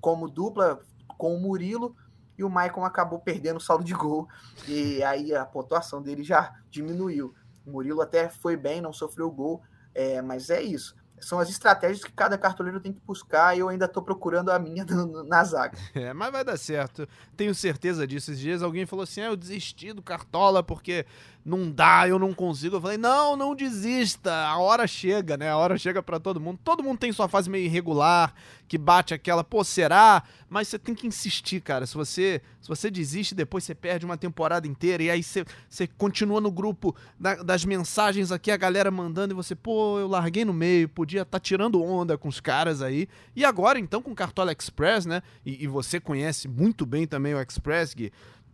como dupla com o Murilo e o Maicon acabou perdendo o saldo de gol e aí a pontuação dele já diminuiu. O Murilo até foi bem, não sofreu gol, é, mas é isso. São as estratégias que cada cartoleiro tem que buscar e eu ainda estou procurando a minha na zaga. É, mas vai dar certo. Tenho certeza disso. Esses dias alguém falou assim: ah, eu desisti do Cartola porque não dá, eu não consigo. Eu falei, não, não desista, a hora chega, né? A hora chega para todo mundo. Todo mundo tem sua fase meio irregular, que bate aquela, pô, será? Mas você tem que insistir, cara. Se você, se você desiste, depois você perde uma temporada inteira e aí você, você continua no grupo da, das mensagens aqui, a galera mandando e você, pô, eu larguei no meio, podia estar tá tirando onda com os caras aí. E agora, então, com o Cartola Express, né? E, e você conhece muito bem também o Express, Gui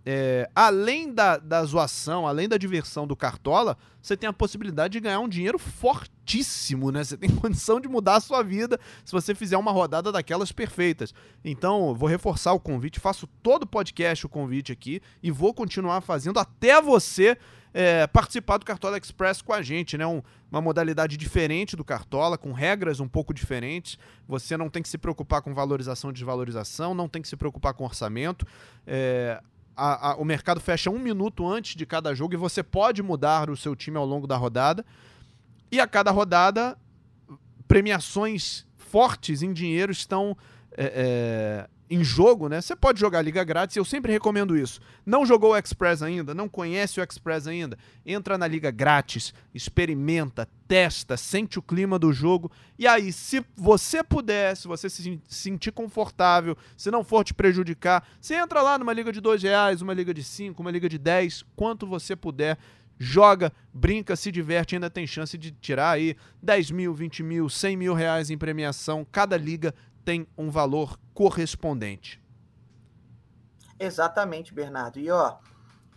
é, além da, da zoação, além da diversão do Cartola, você tem a possibilidade de ganhar um dinheiro fortíssimo, né? Você tem condição de mudar a sua vida se você fizer uma rodada daquelas perfeitas. Então, vou reforçar o convite, faço todo o podcast o convite aqui e vou continuar fazendo até você é, participar do Cartola Express com a gente, né? Um, uma modalidade diferente do Cartola, com regras um pouco diferentes. Você não tem que se preocupar com valorização e desvalorização, não tem que se preocupar com orçamento. É, a, a, o mercado fecha um minuto antes de cada jogo e você pode mudar o seu time ao longo da rodada. E a cada rodada, premiações fortes em dinheiro estão é, é, em jogo, né? Você pode jogar Liga Grátis, eu sempre recomendo isso. Não jogou o Express ainda, não conhece o Express ainda, entra na Liga Grátis, experimenta, testa, sente o clima do jogo. E aí, se você puder, se você se sentir confortável, se não for te prejudicar, você entra lá numa liga de dois reais, uma liga de cinco, uma liga de dez, quanto você puder. Joga, brinca, se diverte, ainda tem chance de tirar aí 10 mil, 20 mil, 100 mil reais em premiação. Cada liga tem um valor correspondente. Exatamente, Bernardo. E ó,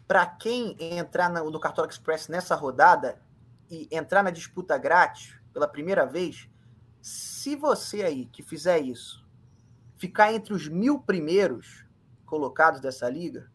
para quem entrar no, Cartola Express nessa rodada e entrar na disputa grátis pela primeira vez, se você aí que fizer isso ficar entre os mil primeiros, colocados dessa liga,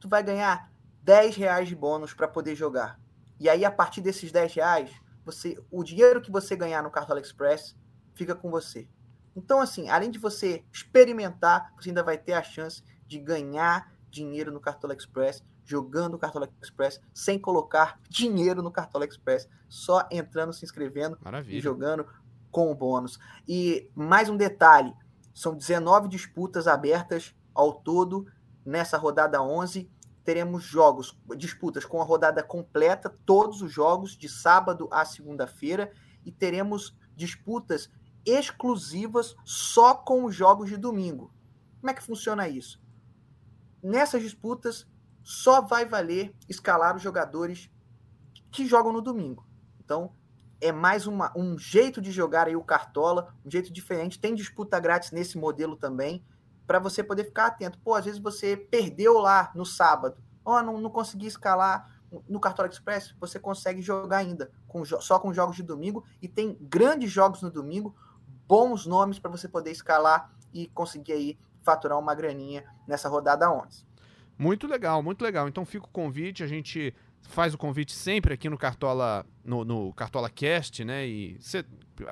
tu vai ganhar 10 reais de bônus para poder jogar. E aí, a partir desses 10 reais, você, o dinheiro que você ganhar no Cartola Express fica com você. Então, assim, além de você experimentar, você ainda vai ter a chance de ganhar dinheiro no Cartola Express, jogando o Cartola Express, sem colocar dinheiro no Cartola Express, só entrando, se inscrevendo Maravilha. e jogando com o bônus. E mais um detalhe: são 19 disputas abertas ao todo nessa rodada 11. Teremos jogos, disputas com a rodada completa, todos os jogos, de sábado a segunda-feira, e teremos disputas exclusivas só com os jogos de domingo. Como é que funciona isso? Nessas disputas, só vai valer escalar os jogadores que jogam no domingo. Então, é mais uma, um jeito de jogar aí o Cartola, um jeito diferente. Tem disputa grátis nesse modelo também, para você poder ficar atento. Pô, às vezes você perdeu lá no sábado, ó, oh, não, não consegui escalar no Cartola Express, você consegue jogar ainda com, só com jogos de domingo e tem grandes jogos no domingo, bons nomes para você poder escalar e conseguir aí faturar uma graninha nessa rodada 11. Muito legal, muito legal. Então fica o convite, a gente faz o convite sempre aqui no Cartola no, no Cartola Cast, né? E cê,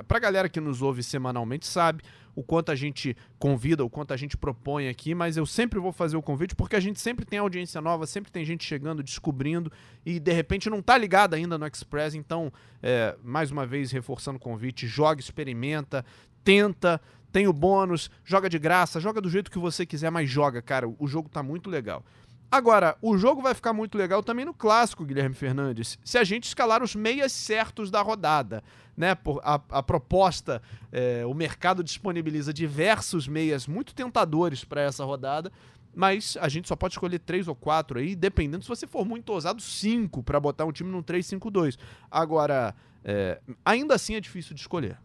pra galera que nos ouve semanalmente sabe o quanto a gente convida, o quanto a gente propõe aqui, mas eu sempre vou fazer o convite porque a gente sempre tem audiência nova, sempre tem gente chegando, descobrindo e de repente não tá ligado ainda no Express, então é, mais uma vez reforçando o convite, joga, experimenta, tenta, tem o bônus, joga de graça, joga do jeito que você quiser, mas joga, cara, o jogo tá muito legal. Agora, o jogo vai ficar muito legal também no clássico, Guilherme Fernandes, se a gente escalar os meias certos da rodada. Né? A, a proposta, é, o mercado disponibiliza diversos meias muito tentadores para essa rodada, mas a gente só pode escolher três ou quatro aí, dependendo se você for muito ousado, cinco para botar um time num 3-5-2. Agora, é, ainda assim é difícil de escolher.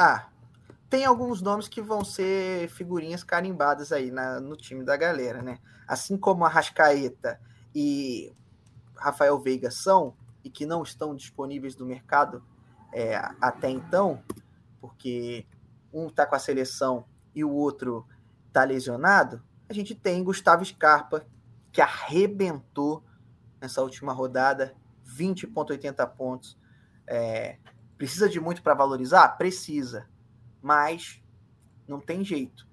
Ah, tem alguns nomes que vão ser figurinhas carimbadas aí na, no time da galera, né? Assim como a Rascaeta e Rafael Veiga são, e que não estão disponíveis no mercado é, até então, porque um está com a seleção e o outro está lesionado, a gente tem Gustavo Scarpa, que arrebentou nessa última rodada, 20,80 pontos. É, precisa de muito para valorizar? Precisa mas não tem jeito.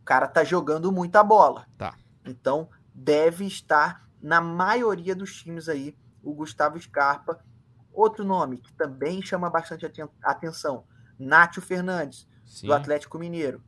O cara tá jogando muita bola. Tá. Então, deve estar na maioria dos times aí o Gustavo Scarpa. Outro nome que também chama bastante atenção, Nátio Fernandes, Sim. do Atlético Mineiro.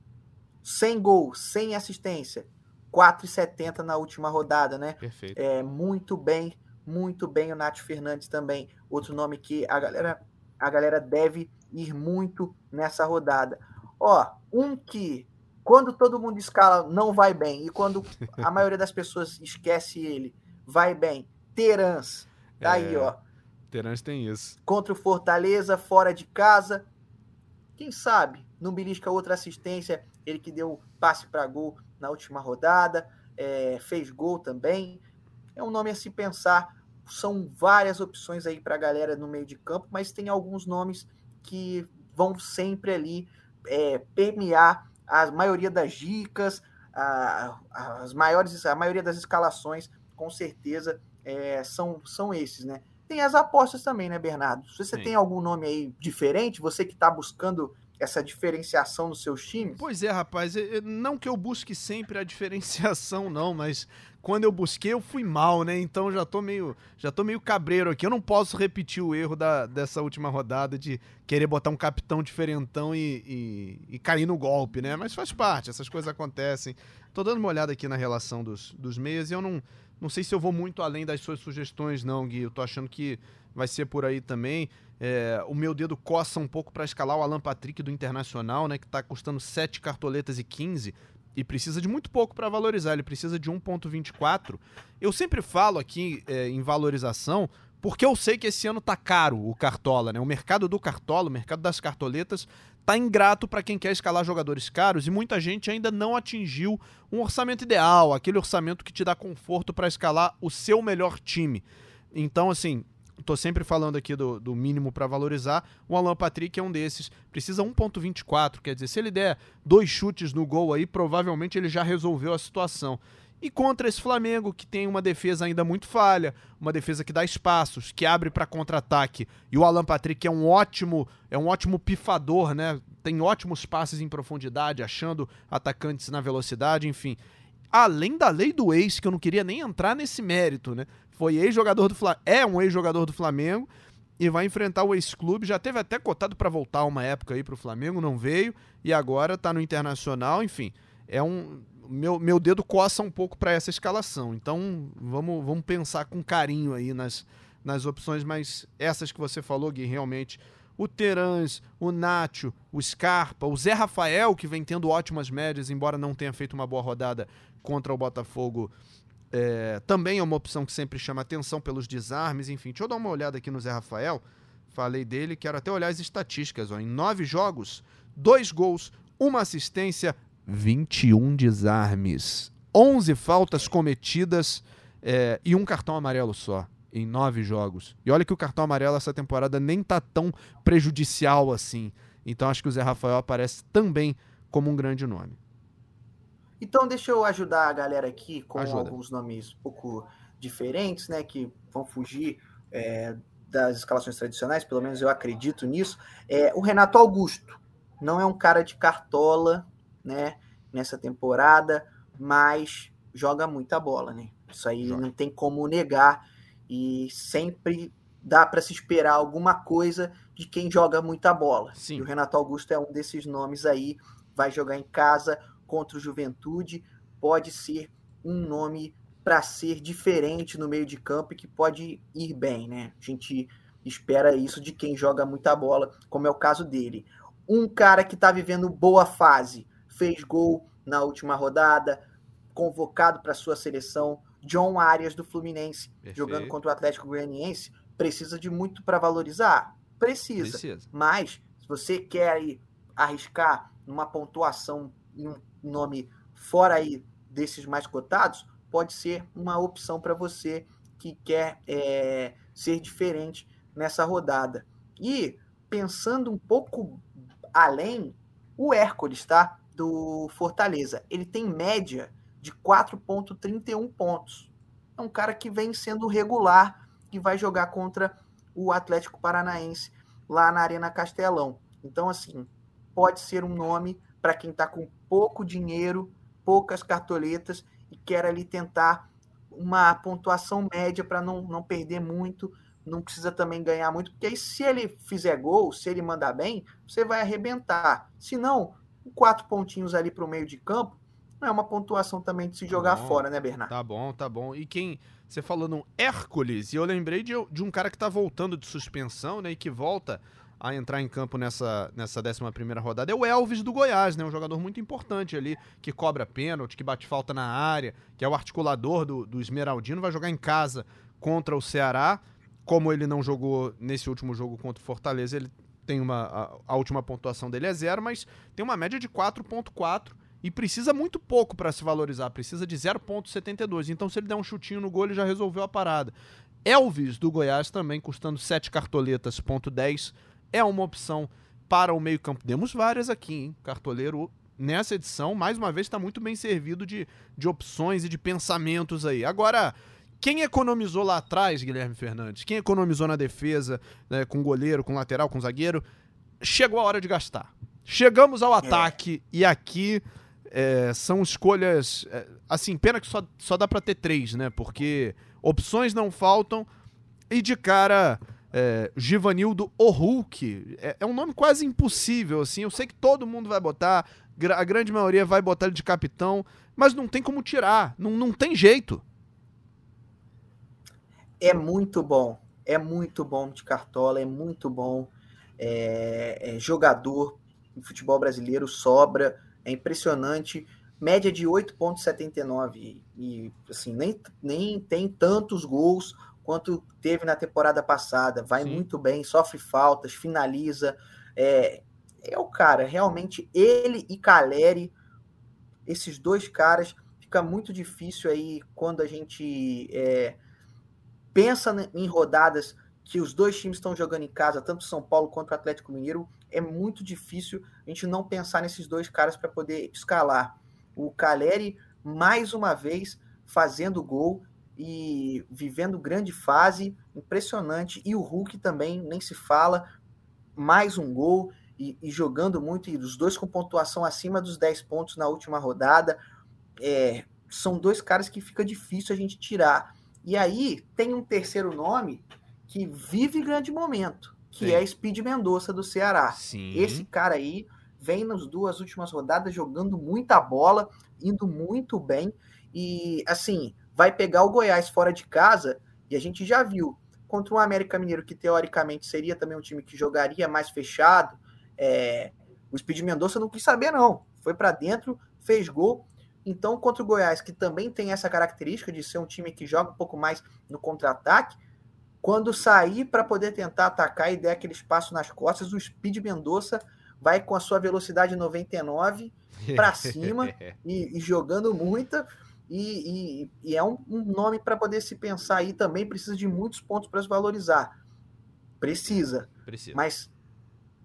Sem gol, sem assistência, 4,70 na última rodada, né? Perfeito. É, muito bem, muito bem o Nátio Fernandes também. Outro nome que a galera, a galera deve ir muito nessa rodada. Ó, um que quando todo mundo escala não vai bem e quando a maioria das pessoas esquece ele, vai bem. Terans. Tá é, aí, ó. Terans tem isso. Contra o Fortaleza, fora de casa. Quem sabe não belisca outra assistência, ele que deu passe para gol na última rodada, é, fez gol também. É um nome a se pensar. São várias opções aí para a galera no meio de campo, mas tem alguns nomes que vão sempre ali é, permear a maioria das dicas, a, as maiores, a maioria das escalações, com certeza, é, são, são esses, né? Tem as apostas também, né, Bernardo? Se você Sim. tem algum nome aí diferente, você que está buscando essa diferenciação nos seus times? Pois é, rapaz. Não que eu busque sempre a diferenciação, não, mas quando eu busquei eu fui mal, né? Então já tô meio, já tô meio cabreiro aqui. Eu não posso repetir o erro da, dessa última rodada de querer botar um capitão diferentão e, e, e, cair no golpe, né? Mas faz parte, essas coisas acontecem. Tô dando uma olhada aqui na relação dos, dos meias e eu não, não sei se eu vou muito além das suas sugestões, não, Gui. Eu tô achando que vai ser por aí também. É, o meu dedo coça um pouco para escalar o Alan Patrick do Internacional, né? Que tá custando 7 cartoletas e 15 e precisa de muito pouco para valorizar, ele precisa de 1.24. Eu sempre falo aqui é, em valorização porque eu sei que esse ano tá caro o Cartola, né? O mercado do Cartola, o mercado das cartoletas tá ingrato para quem quer escalar jogadores caros e muita gente ainda não atingiu um orçamento ideal, aquele orçamento que te dá conforto para escalar o seu melhor time. Então, assim, tô sempre falando aqui do, do mínimo para valorizar. O Alan Patrick é um desses. Precisa 1,24. Quer dizer, se ele der dois chutes no gol aí, provavelmente ele já resolveu a situação. E contra esse Flamengo, que tem uma defesa ainda muito falha, uma defesa que dá espaços, que abre para contra-ataque, e o Alan Patrick é um ótimo, é um ótimo pifador, né? Tem ótimos passes em profundidade, achando atacantes na velocidade, enfim. Além da lei do ex, que eu não queria nem entrar nesse mérito, né? Foi ex-jogador do Flamengo, é um ex-jogador do Flamengo e vai enfrentar o ex-clube. Já teve até cotado para voltar uma época aí pro Flamengo, não veio, e agora tá no Internacional, enfim. É um meu, meu dedo coça um pouco para essa escalação. Então vamos, vamos pensar com carinho aí nas, nas opções, mas essas que você falou, Gui, realmente. O Terans, o Nacho, o Scarpa, o Zé Rafael, que vem tendo ótimas médias, embora não tenha feito uma boa rodada contra o Botafogo, é, também é uma opção que sempre chama atenção pelos desarmes. Enfim, deixa eu dar uma olhada aqui no Zé Rafael. Falei dele, quero até olhar as estatísticas. Ó. Em nove jogos, dois gols, uma assistência, 21 desarmes, 11 faltas cometidas é, e um cartão amarelo só em nove jogos. E olha que o cartão amarelo essa temporada nem tá tão prejudicial assim. Então acho que o Zé Rafael aparece também como um grande nome. Então deixa eu ajudar a galera aqui com Ajuda. alguns nomes um pouco diferentes, né? Que vão fugir é, das escalações tradicionais, pelo menos eu acredito nisso. É, o Renato Augusto não é um cara de cartola, né, nessa temporada, mas joga muita bola, né? Isso aí joga. não tem como negar e sempre dá para se esperar alguma coisa de quem joga muita bola. Sim. E o Renato Augusto é um desses nomes aí, vai jogar em casa contra o Juventude, pode ser um nome para ser diferente no meio de campo e que pode ir bem, né? A gente espera isso de quem joga muita bola, como é o caso dele. Um cara que está vivendo boa fase, fez gol na última rodada, convocado para sua seleção. John Arias do Fluminense, Perfeito. jogando contra o Atlético Goianiense, precisa de muito para valorizar? Precisa. Precisa. Mas, se você quer arriscar numa pontuação em um nome fora aí desses mais cotados, pode ser uma opção para você que quer é, ser diferente nessa rodada. E pensando um pouco além, o Hércules, tá? do Fortaleza. Ele tem média de 4,31 pontos. É um cara que vem sendo regular e vai jogar contra o Atlético Paranaense lá na Arena Castelão. Então, assim, pode ser um nome para quem está com pouco dinheiro, poucas cartoletas e quer ali tentar uma pontuação média para não, não perder muito, não precisa também ganhar muito, porque aí se ele fizer gol, se ele mandar bem, você vai arrebentar. Se não, quatro pontinhos ali para o meio de campo, não é uma pontuação também de se tá jogar fora, né, Bernardo? Tá bom, tá bom. E quem. Você falou no Hércules, e eu lembrei de, de um cara que tá voltando de suspensão, né? E que volta a entrar em campo nessa, nessa 11 rodada é o Elvis do Goiás, né? Um jogador muito importante ali, que cobra pênalti, que bate falta na área, que é o articulador do, do Esmeraldino, vai jogar em casa contra o Ceará. Como ele não jogou nesse último jogo contra o Fortaleza, ele tem uma. A, a, última pontuação dele é zero, mas tem uma média de 4,4 e precisa muito pouco para se valorizar, precisa de 0,72. Então, se ele der um chutinho no gol, ele já resolveu a parada. Elvis do Goiás também, custando 7 cartoletas, ponto 10, é uma opção para o meio-campo. Demos várias aqui, hein? Cartoleiro nessa edição, mais uma vez, está muito bem servido de, de opções e de pensamentos aí. Agora, quem economizou lá atrás, Guilherme Fernandes? Quem economizou na defesa, né, com goleiro, com lateral, com zagueiro? Chegou a hora de gastar. Chegamos ao ataque é. e aqui é, são escolhas. É, assim, pena que só, só dá para ter três, né? Porque opções não faltam e de cara. É, Givanildo O Hulk é, é um nome quase impossível, assim. Eu sei que todo mundo vai botar, a grande maioria vai botar ele de capitão, mas não tem como tirar, não, não tem jeito é muito bom. É muito bom de cartola, é muito bom. É, é jogador em futebol brasileiro sobra, é impressionante. Média de 8,79 e assim, nem, nem tem tantos gols quanto teve na temporada passada. Vai Sim. muito bem, sofre faltas, finaliza. É, é o cara, realmente, ele e Caleri, esses dois caras, fica muito difícil aí quando a gente é, pensa em rodadas que os dois times estão jogando em casa, tanto São Paulo quanto o Atlético Mineiro, é muito difícil a gente não pensar nesses dois caras para poder escalar. O Caleri, mais uma vez, fazendo gol e vivendo grande fase, impressionante. E o Hulk também, nem se fala, mais um gol e, e jogando muito, e os dois com pontuação acima dos 10 pontos na última rodada. É, são dois caras que fica difícil a gente tirar. E aí tem um terceiro nome que vive grande momento, que Sim. é Speed Mendonça do Ceará. Sim. Esse cara aí vem nas duas últimas rodadas jogando muita bola, indo muito bem e assim, vai pegar o Goiás fora de casa e a gente já viu contra o América Mineiro que teoricamente seria também um time que jogaria mais fechado. É, o Speed Mendonça não quis saber não, foi para dentro, fez gol. Então, contra o Goiás, que também tem essa característica de ser um time que joga um pouco mais no contra-ataque, quando sair para poder tentar atacar e der aquele espaço nas costas, o Speed Mendonça vai com a sua velocidade 99 para cima e, e, jogando muita. E, e, e é um, um nome para poder se pensar aí também. Precisa de muitos pontos para se valorizar. Precisa. Precisa. Mas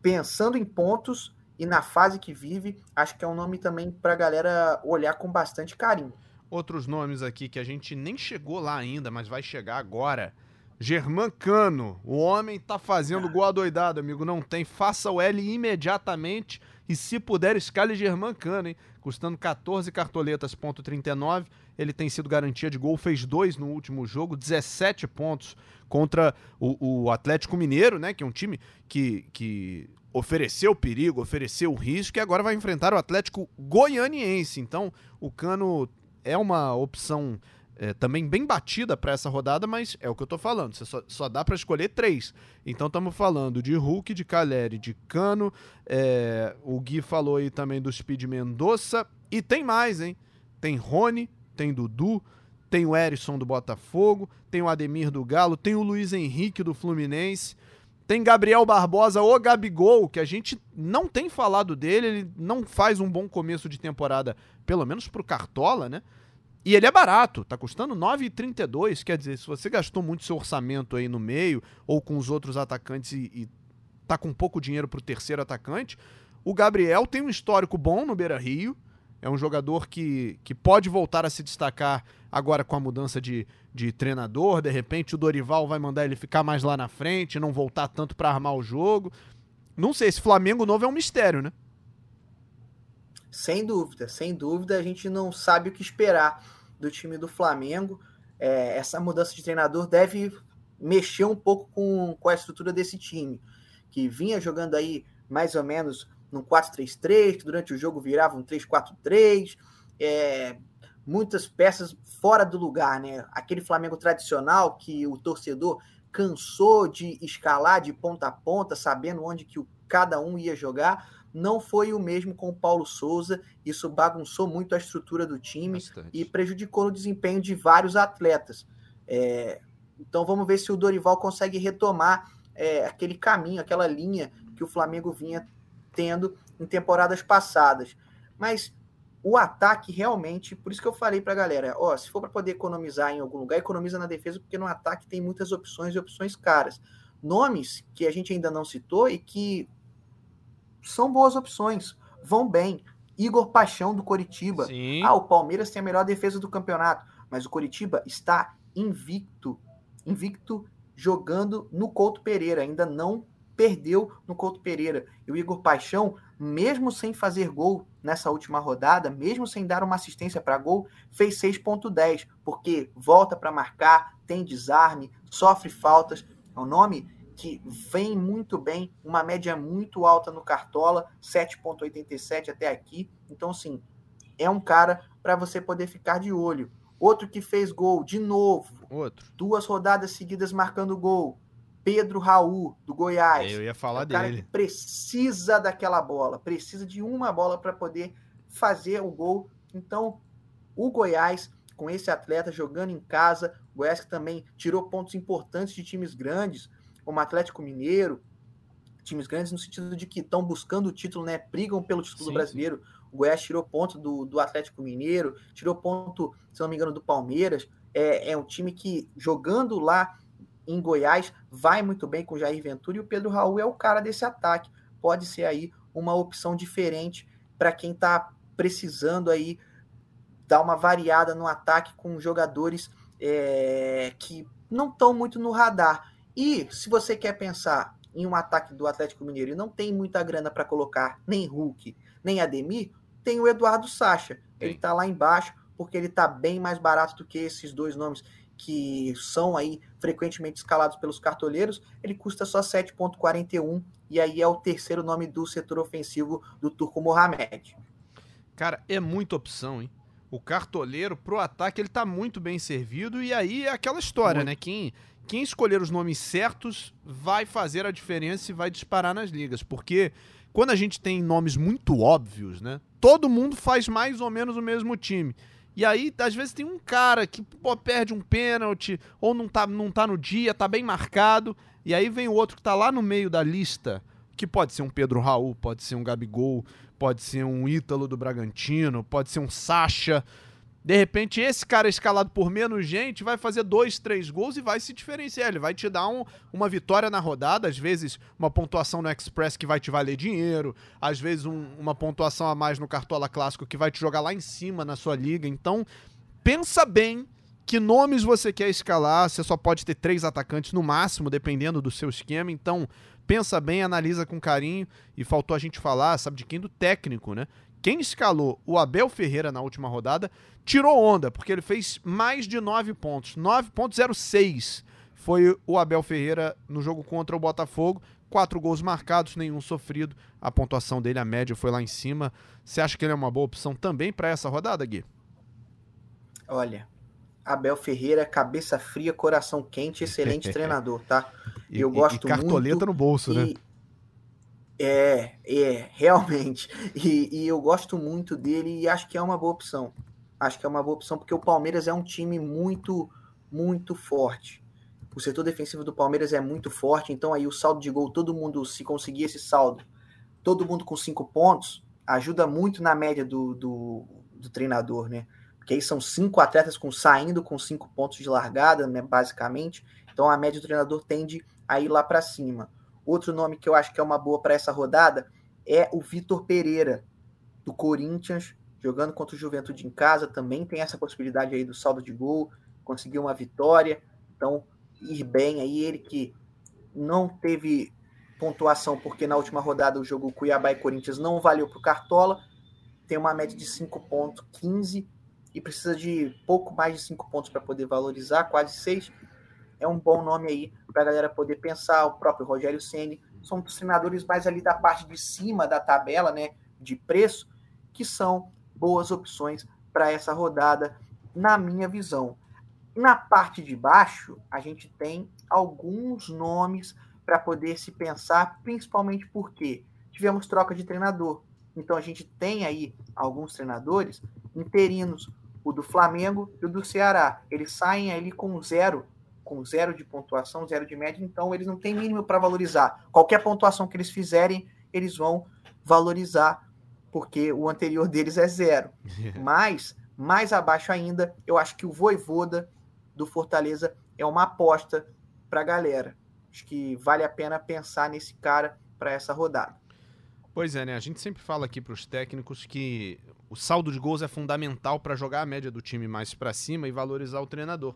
pensando em pontos e na fase que vive, acho que é um nome também para a galera olhar com bastante carinho. Outros nomes aqui que a gente nem chegou lá ainda, mas vai chegar agora. Germán Cano, o homem tá fazendo gol adoidado, amigo. Não tem, faça o L imediatamente e se puder, escale Germán Cano, hein? Custando 14 cartoletas, ponto 39. Ele tem sido garantia de gol, fez dois no último jogo, 17 pontos contra o, o Atlético Mineiro, né? Que é um time que, que ofereceu perigo, ofereceu risco e agora vai enfrentar o Atlético Goianiense. Então, o Cano é uma opção é, também bem batida para essa rodada, mas é o que eu tô falando. Você só, só dá para escolher três. Então estamos falando de Hulk, de Caleri, de Cano. É, o Gui falou aí também do Speed Mendonça. E tem mais, hein? Tem Rony, tem Dudu, tem o Erisson do Botafogo, tem o Ademir do Galo, tem o Luiz Henrique do Fluminense. Tem Gabriel Barbosa, o Gabigol, que a gente não tem falado dele, ele não faz um bom começo de temporada, pelo menos pro Cartola, né? E ele é barato, tá custando 9,32, quer dizer, se você gastou muito seu orçamento aí no meio ou com os outros atacantes e, e tá com pouco dinheiro pro terceiro atacante, o Gabriel tem um histórico bom no Beira-Rio, é um jogador que, que pode voltar a se destacar agora com a mudança de, de treinador, de repente o Dorival vai mandar ele ficar mais lá na frente, não voltar tanto para armar o jogo. Não sei, esse Flamengo novo é um mistério, né? Sem dúvida, sem dúvida, a gente não sabe o que esperar do time do Flamengo. É, essa mudança de treinador deve mexer um pouco com, com a estrutura desse time, que vinha jogando aí mais ou menos num 4-3-3, que durante o jogo virava um 3-4-3, é, muitas peças fora do lugar, né? Aquele Flamengo tradicional que o torcedor cansou de escalar de ponta a ponta, sabendo onde que o, cada um ia jogar não foi o mesmo com o Paulo Souza. Isso bagunçou muito a estrutura do time Bastante. e prejudicou o desempenho de vários atletas. É, então vamos ver se o Dorival consegue retomar é, aquele caminho, aquela linha que o Flamengo vinha tendo em temporadas passadas. Mas o ataque realmente, por isso que eu falei para a galera, ó, se for para poder economizar em algum lugar, economiza na defesa, porque no ataque tem muitas opções e opções caras. Nomes que a gente ainda não citou e que são boas opções, vão bem. Igor Paixão do Coritiba. Sim. Ah, o Palmeiras tem a melhor defesa do campeonato, mas o Coritiba está invicto, invicto jogando no Couto Pereira, ainda não perdeu no Couto Pereira. E o Igor Paixão, mesmo sem fazer gol nessa última rodada, mesmo sem dar uma assistência para gol, fez 6.10, porque volta para marcar, tem desarme, sofre faltas. É um nome que vem muito bem, uma média muito alta no Cartola, 7,87 até aqui. Então, assim, é um cara para você poder ficar de olho. Outro que fez gol, de novo. Outro. Duas rodadas seguidas marcando gol. Pedro Raul, do Goiás. Eu ia falar é um cara dele. Que precisa daquela bola, precisa de uma bola para poder fazer o gol. Então, o Goiás, com esse atleta jogando em casa, o Goiás que também tirou pontos importantes de times grandes, como Atlético Mineiro, times grandes no sentido de que estão buscando o título, né? Brigam pelo título sim, brasileiro. Sim. O Goiás tirou ponto do, do Atlético Mineiro, tirou ponto, se não me engano, do Palmeiras. É, é um time que, jogando lá em Goiás, vai muito bem com o Jair Ventura e o Pedro Raul é o cara desse ataque. Pode ser aí uma opção diferente para quem está precisando aí dar uma variada no ataque com jogadores é, que não estão muito no radar. E se você quer pensar em um ataque do Atlético Mineiro e não tem muita grana para colocar nem Hulk, nem Ademir, tem o Eduardo Sacha. Ele está lá embaixo porque ele está bem mais barato do que esses dois nomes que são aí frequentemente escalados pelos cartoleiros. Ele custa só 7,41 e aí é o terceiro nome do setor ofensivo do Turco Mohamed. Cara, é muita opção, hein? O cartoleiro pro ataque ele tá muito bem servido e aí é aquela história, muito. né? Quem quem escolher os nomes certos vai fazer a diferença e vai disparar nas ligas, porque quando a gente tem nomes muito óbvios, né? Todo mundo faz mais ou menos o mesmo time. E aí, às vezes, tem um cara que pô, perde um pênalti, ou não tá, não tá no dia, tá bem marcado, e aí vem o outro que tá lá no meio da lista, que pode ser um Pedro Raul, pode ser um Gabigol, pode ser um Ítalo do Bragantino, pode ser um Sacha. De repente, esse cara escalado por menos gente vai fazer dois, três gols e vai se diferenciar. Ele vai te dar um, uma vitória na rodada, às vezes uma pontuação no Express que vai te valer dinheiro, às vezes um, uma pontuação a mais no Cartola Clássico que vai te jogar lá em cima na sua liga. Então, pensa bem que nomes você quer escalar. Você só pode ter três atacantes no máximo, dependendo do seu esquema. Então, pensa bem, analisa com carinho. E faltou a gente falar, sabe de quem? Do técnico, né? Quem escalou o Abel Ferreira na última rodada tirou onda, porque ele fez mais de 9 pontos. 9,06 foi o Abel Ferreira no jogo contra o Botafogo. Quatro gols marcados, nenhum sofrido. A pontuação dele, a média, foi lá em cima. Você acha que ele é uma boa opção também para essa rodada, Gui? Olha, Abel Ferreira, cabeça fria, coração quente, excelente treinador, tá? Eu e, gosto e cartoleta muito, no bolso, e, né? É, é, realmente. E, e, eu gosto muito dele e acho que é uma boa opção. Acho que é uma boa opção porque o Palmeiras é um time muito, muito forte. O setor defensivo do Palmeiras é muito forte, então aí o saldo de gol, todo mundo, se conseguir esse saldo, todo mundo com cinco pontos, ajuda muito na média do, do, do treinador, né? Porque aí são cinco atletas com, saindo com cinco pontos de largada, né, basicamente. Então a média do treinador tende a ir lá para cima. Outro nome que eu acho que é uma boa para essa rodada é o Vitor Pereira, do Corinthians, jogando contra o Juventude em casa, também tem essa possibilidade aí do saldo de gol, conseguir uma vitória, então ir bem aí, ele que não teve pontuação porque na última rodada o jogo Cuiabá e Corinthians não valeu para o Cartola, tem uma média de 5 pontos, 15 e precisa de pouco mais de 5 pontos para poder valorizar, quase 6, é um bom nome aí para a galera poder pensar. O próprio Rogério Ceni são treinadores mais ali da parte de cima da tabela, né, de preço, que são boas opções para essa rodada, na minha visão. Na parte de baixo, a gente tem alguns nomes para poder se pensar, principalmente porque tivemos troca de treinador. Então a gente tem aí alguns treinadores interinos, o do Flamengo e o do Ceará. Eles saem ali com zero com zero de pontuação, zero de média, então eles não têm mínimo para valorizar. Qualquer pontuação que eles fizerem, eles vão valorizar, porque o anterior deles é zero. Mas, mais abaixo ainda, eu acho que o Voivoda do Fortaleza é uma aposta para a galera. Acho que vale a pena pensar nesse cara para essa rodada. Pois é, né? A gente sempre fala aqui para os técnicos que o saldo de gols é fundamental para jogar a média do time mais para cima e valorizar o treinador.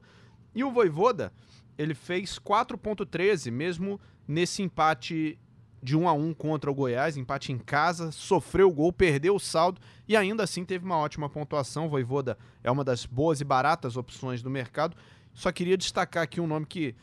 E o Voivoda, ele fez 4.13, mesmo nesse empate de 1 a 1 contra o Goiás, empate em casa, sofreu o gol, perdeu o saldo e ainda assim teve uma ótima pontuação. O Voivoda é uma das boas e baratas opções do mercado. Só queria destacar aqui um nome que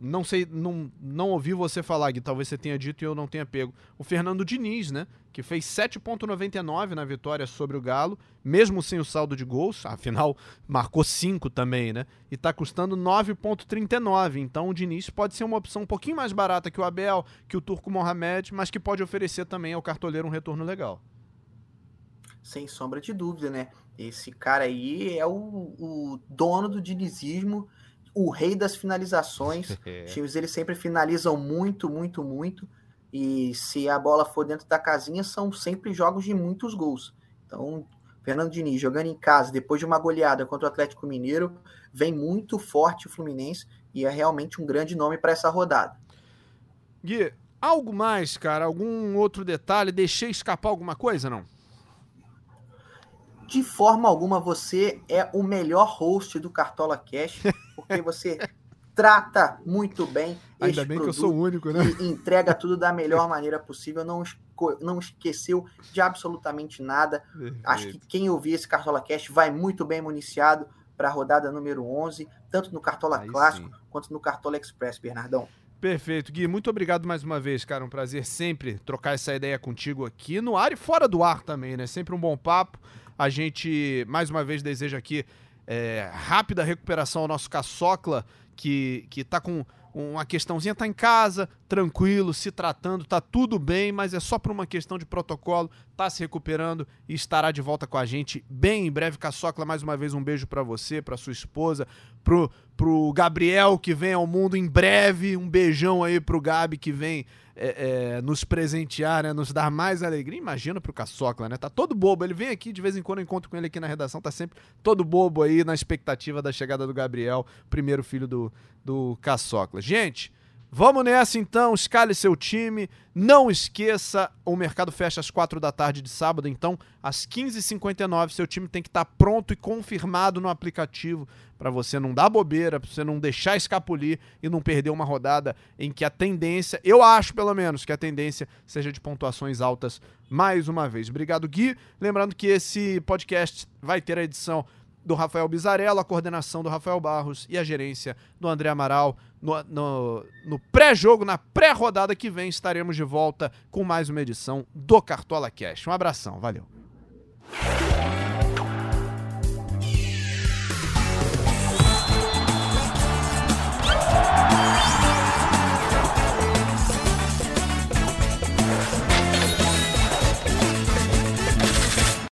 não sei, não, não ouvi você falar, Gui, talvez você tenha dito e eu não tenha pego. O Fernando Diniz, né? Que fez 7,99 na vitória sobre o Galo, mesmo sem o saldo de gols, afinal marcou 5 também, né? E tá custando 9,39. Então o Diniz pode ser uma opção um pouquinho mais barata que o Abel, que o Turco Mohamed, mas que pode oferecer também ao cartoleiro um retorno legal. Sem sombra de dúvida, né? Esse cara aí é o, o dono do dinizismo o rei das finalizações. É. Os times eles sempre finalizam muito, muito, muito. E se a bola for dentro da casinha, são sempre jogos de muitos gols. Então, Fernando Diniz jogando em casa, depois de uma goleada contra o Atlético Mineiro, vem muito forte o Fluminense. e é realmente um grande nome para essa rodada. Gui, algo mais, cara? Algum outro detalhe? Deixei escapar alguma coisa, não? De forma alguma, você é o melhor host do Cartola Cash, porque você trata muito bem Ainda bem que eu sou o único, né? E entrega tudo da melhor maneira possível, não, não esqueceu de absolutamente nada. Perfeito. Acho que quem ouvir esse Cartola Cast vai muito bem municiado para a rodada número 11, tanto no Cartola Aí Clássico sim. quanto no Cartola Express, Bernardão. Perfeito, Gui. Muito obrigado mais uma vez, cara. Um prazer sempre trocar essa ideia contigo aqui no ar e fora do ar também, né? Sempre um bom papo. A gente, mais uma vez, deseja aqui é, rápida recuperação ao nosso caçocla, que, que tá com uma questãozinha, tá em casa, tranquilo, se tratando, tá tudo bem, mas é só por uma questão de protocolo, tá se recuperando e estará de volta com a gente bem em breve. Caçocla, mais uma vez um beijo para você, para sua esposa, pro, pro Gabriel que vem ao mundo em breve, um beijão aí pro Gabi que vem é, é, nos presentear, né, nos dar mais alegria. Imagina pro Caçocla, né? Tá todo bobo. Ele vem aqui, de vez em quando eu encontro com ele aqui na redação, tá sempre todo bobo aí na expectativa da chegada do Gabriel, primeiro filho do, do Caçocla. Gente, Vamos nessa então, escale seu time. Não esqueça, o mercado fecha às 4 da tarde de sábado, então às 15h59 seu time tem que estar tá pronto e confirmado no aplicativo para você não dar bobeira, para você não deixar escapulir e não perder uma rodada em que a tendência, eu acho pelo menos que a tendência seja de pontuações altas mais uma vez. Obrigado, Gui. Lembrando que esse podcast vai ter a edição do Rafael Bizarello, a coordenação do Rafael Barros e a gerência do André Amaral. No, no, no pré-jogo, na pré-rodada que vem, estaremos de volta com mais uma edição do Cartola Cash. Um abração, valeu.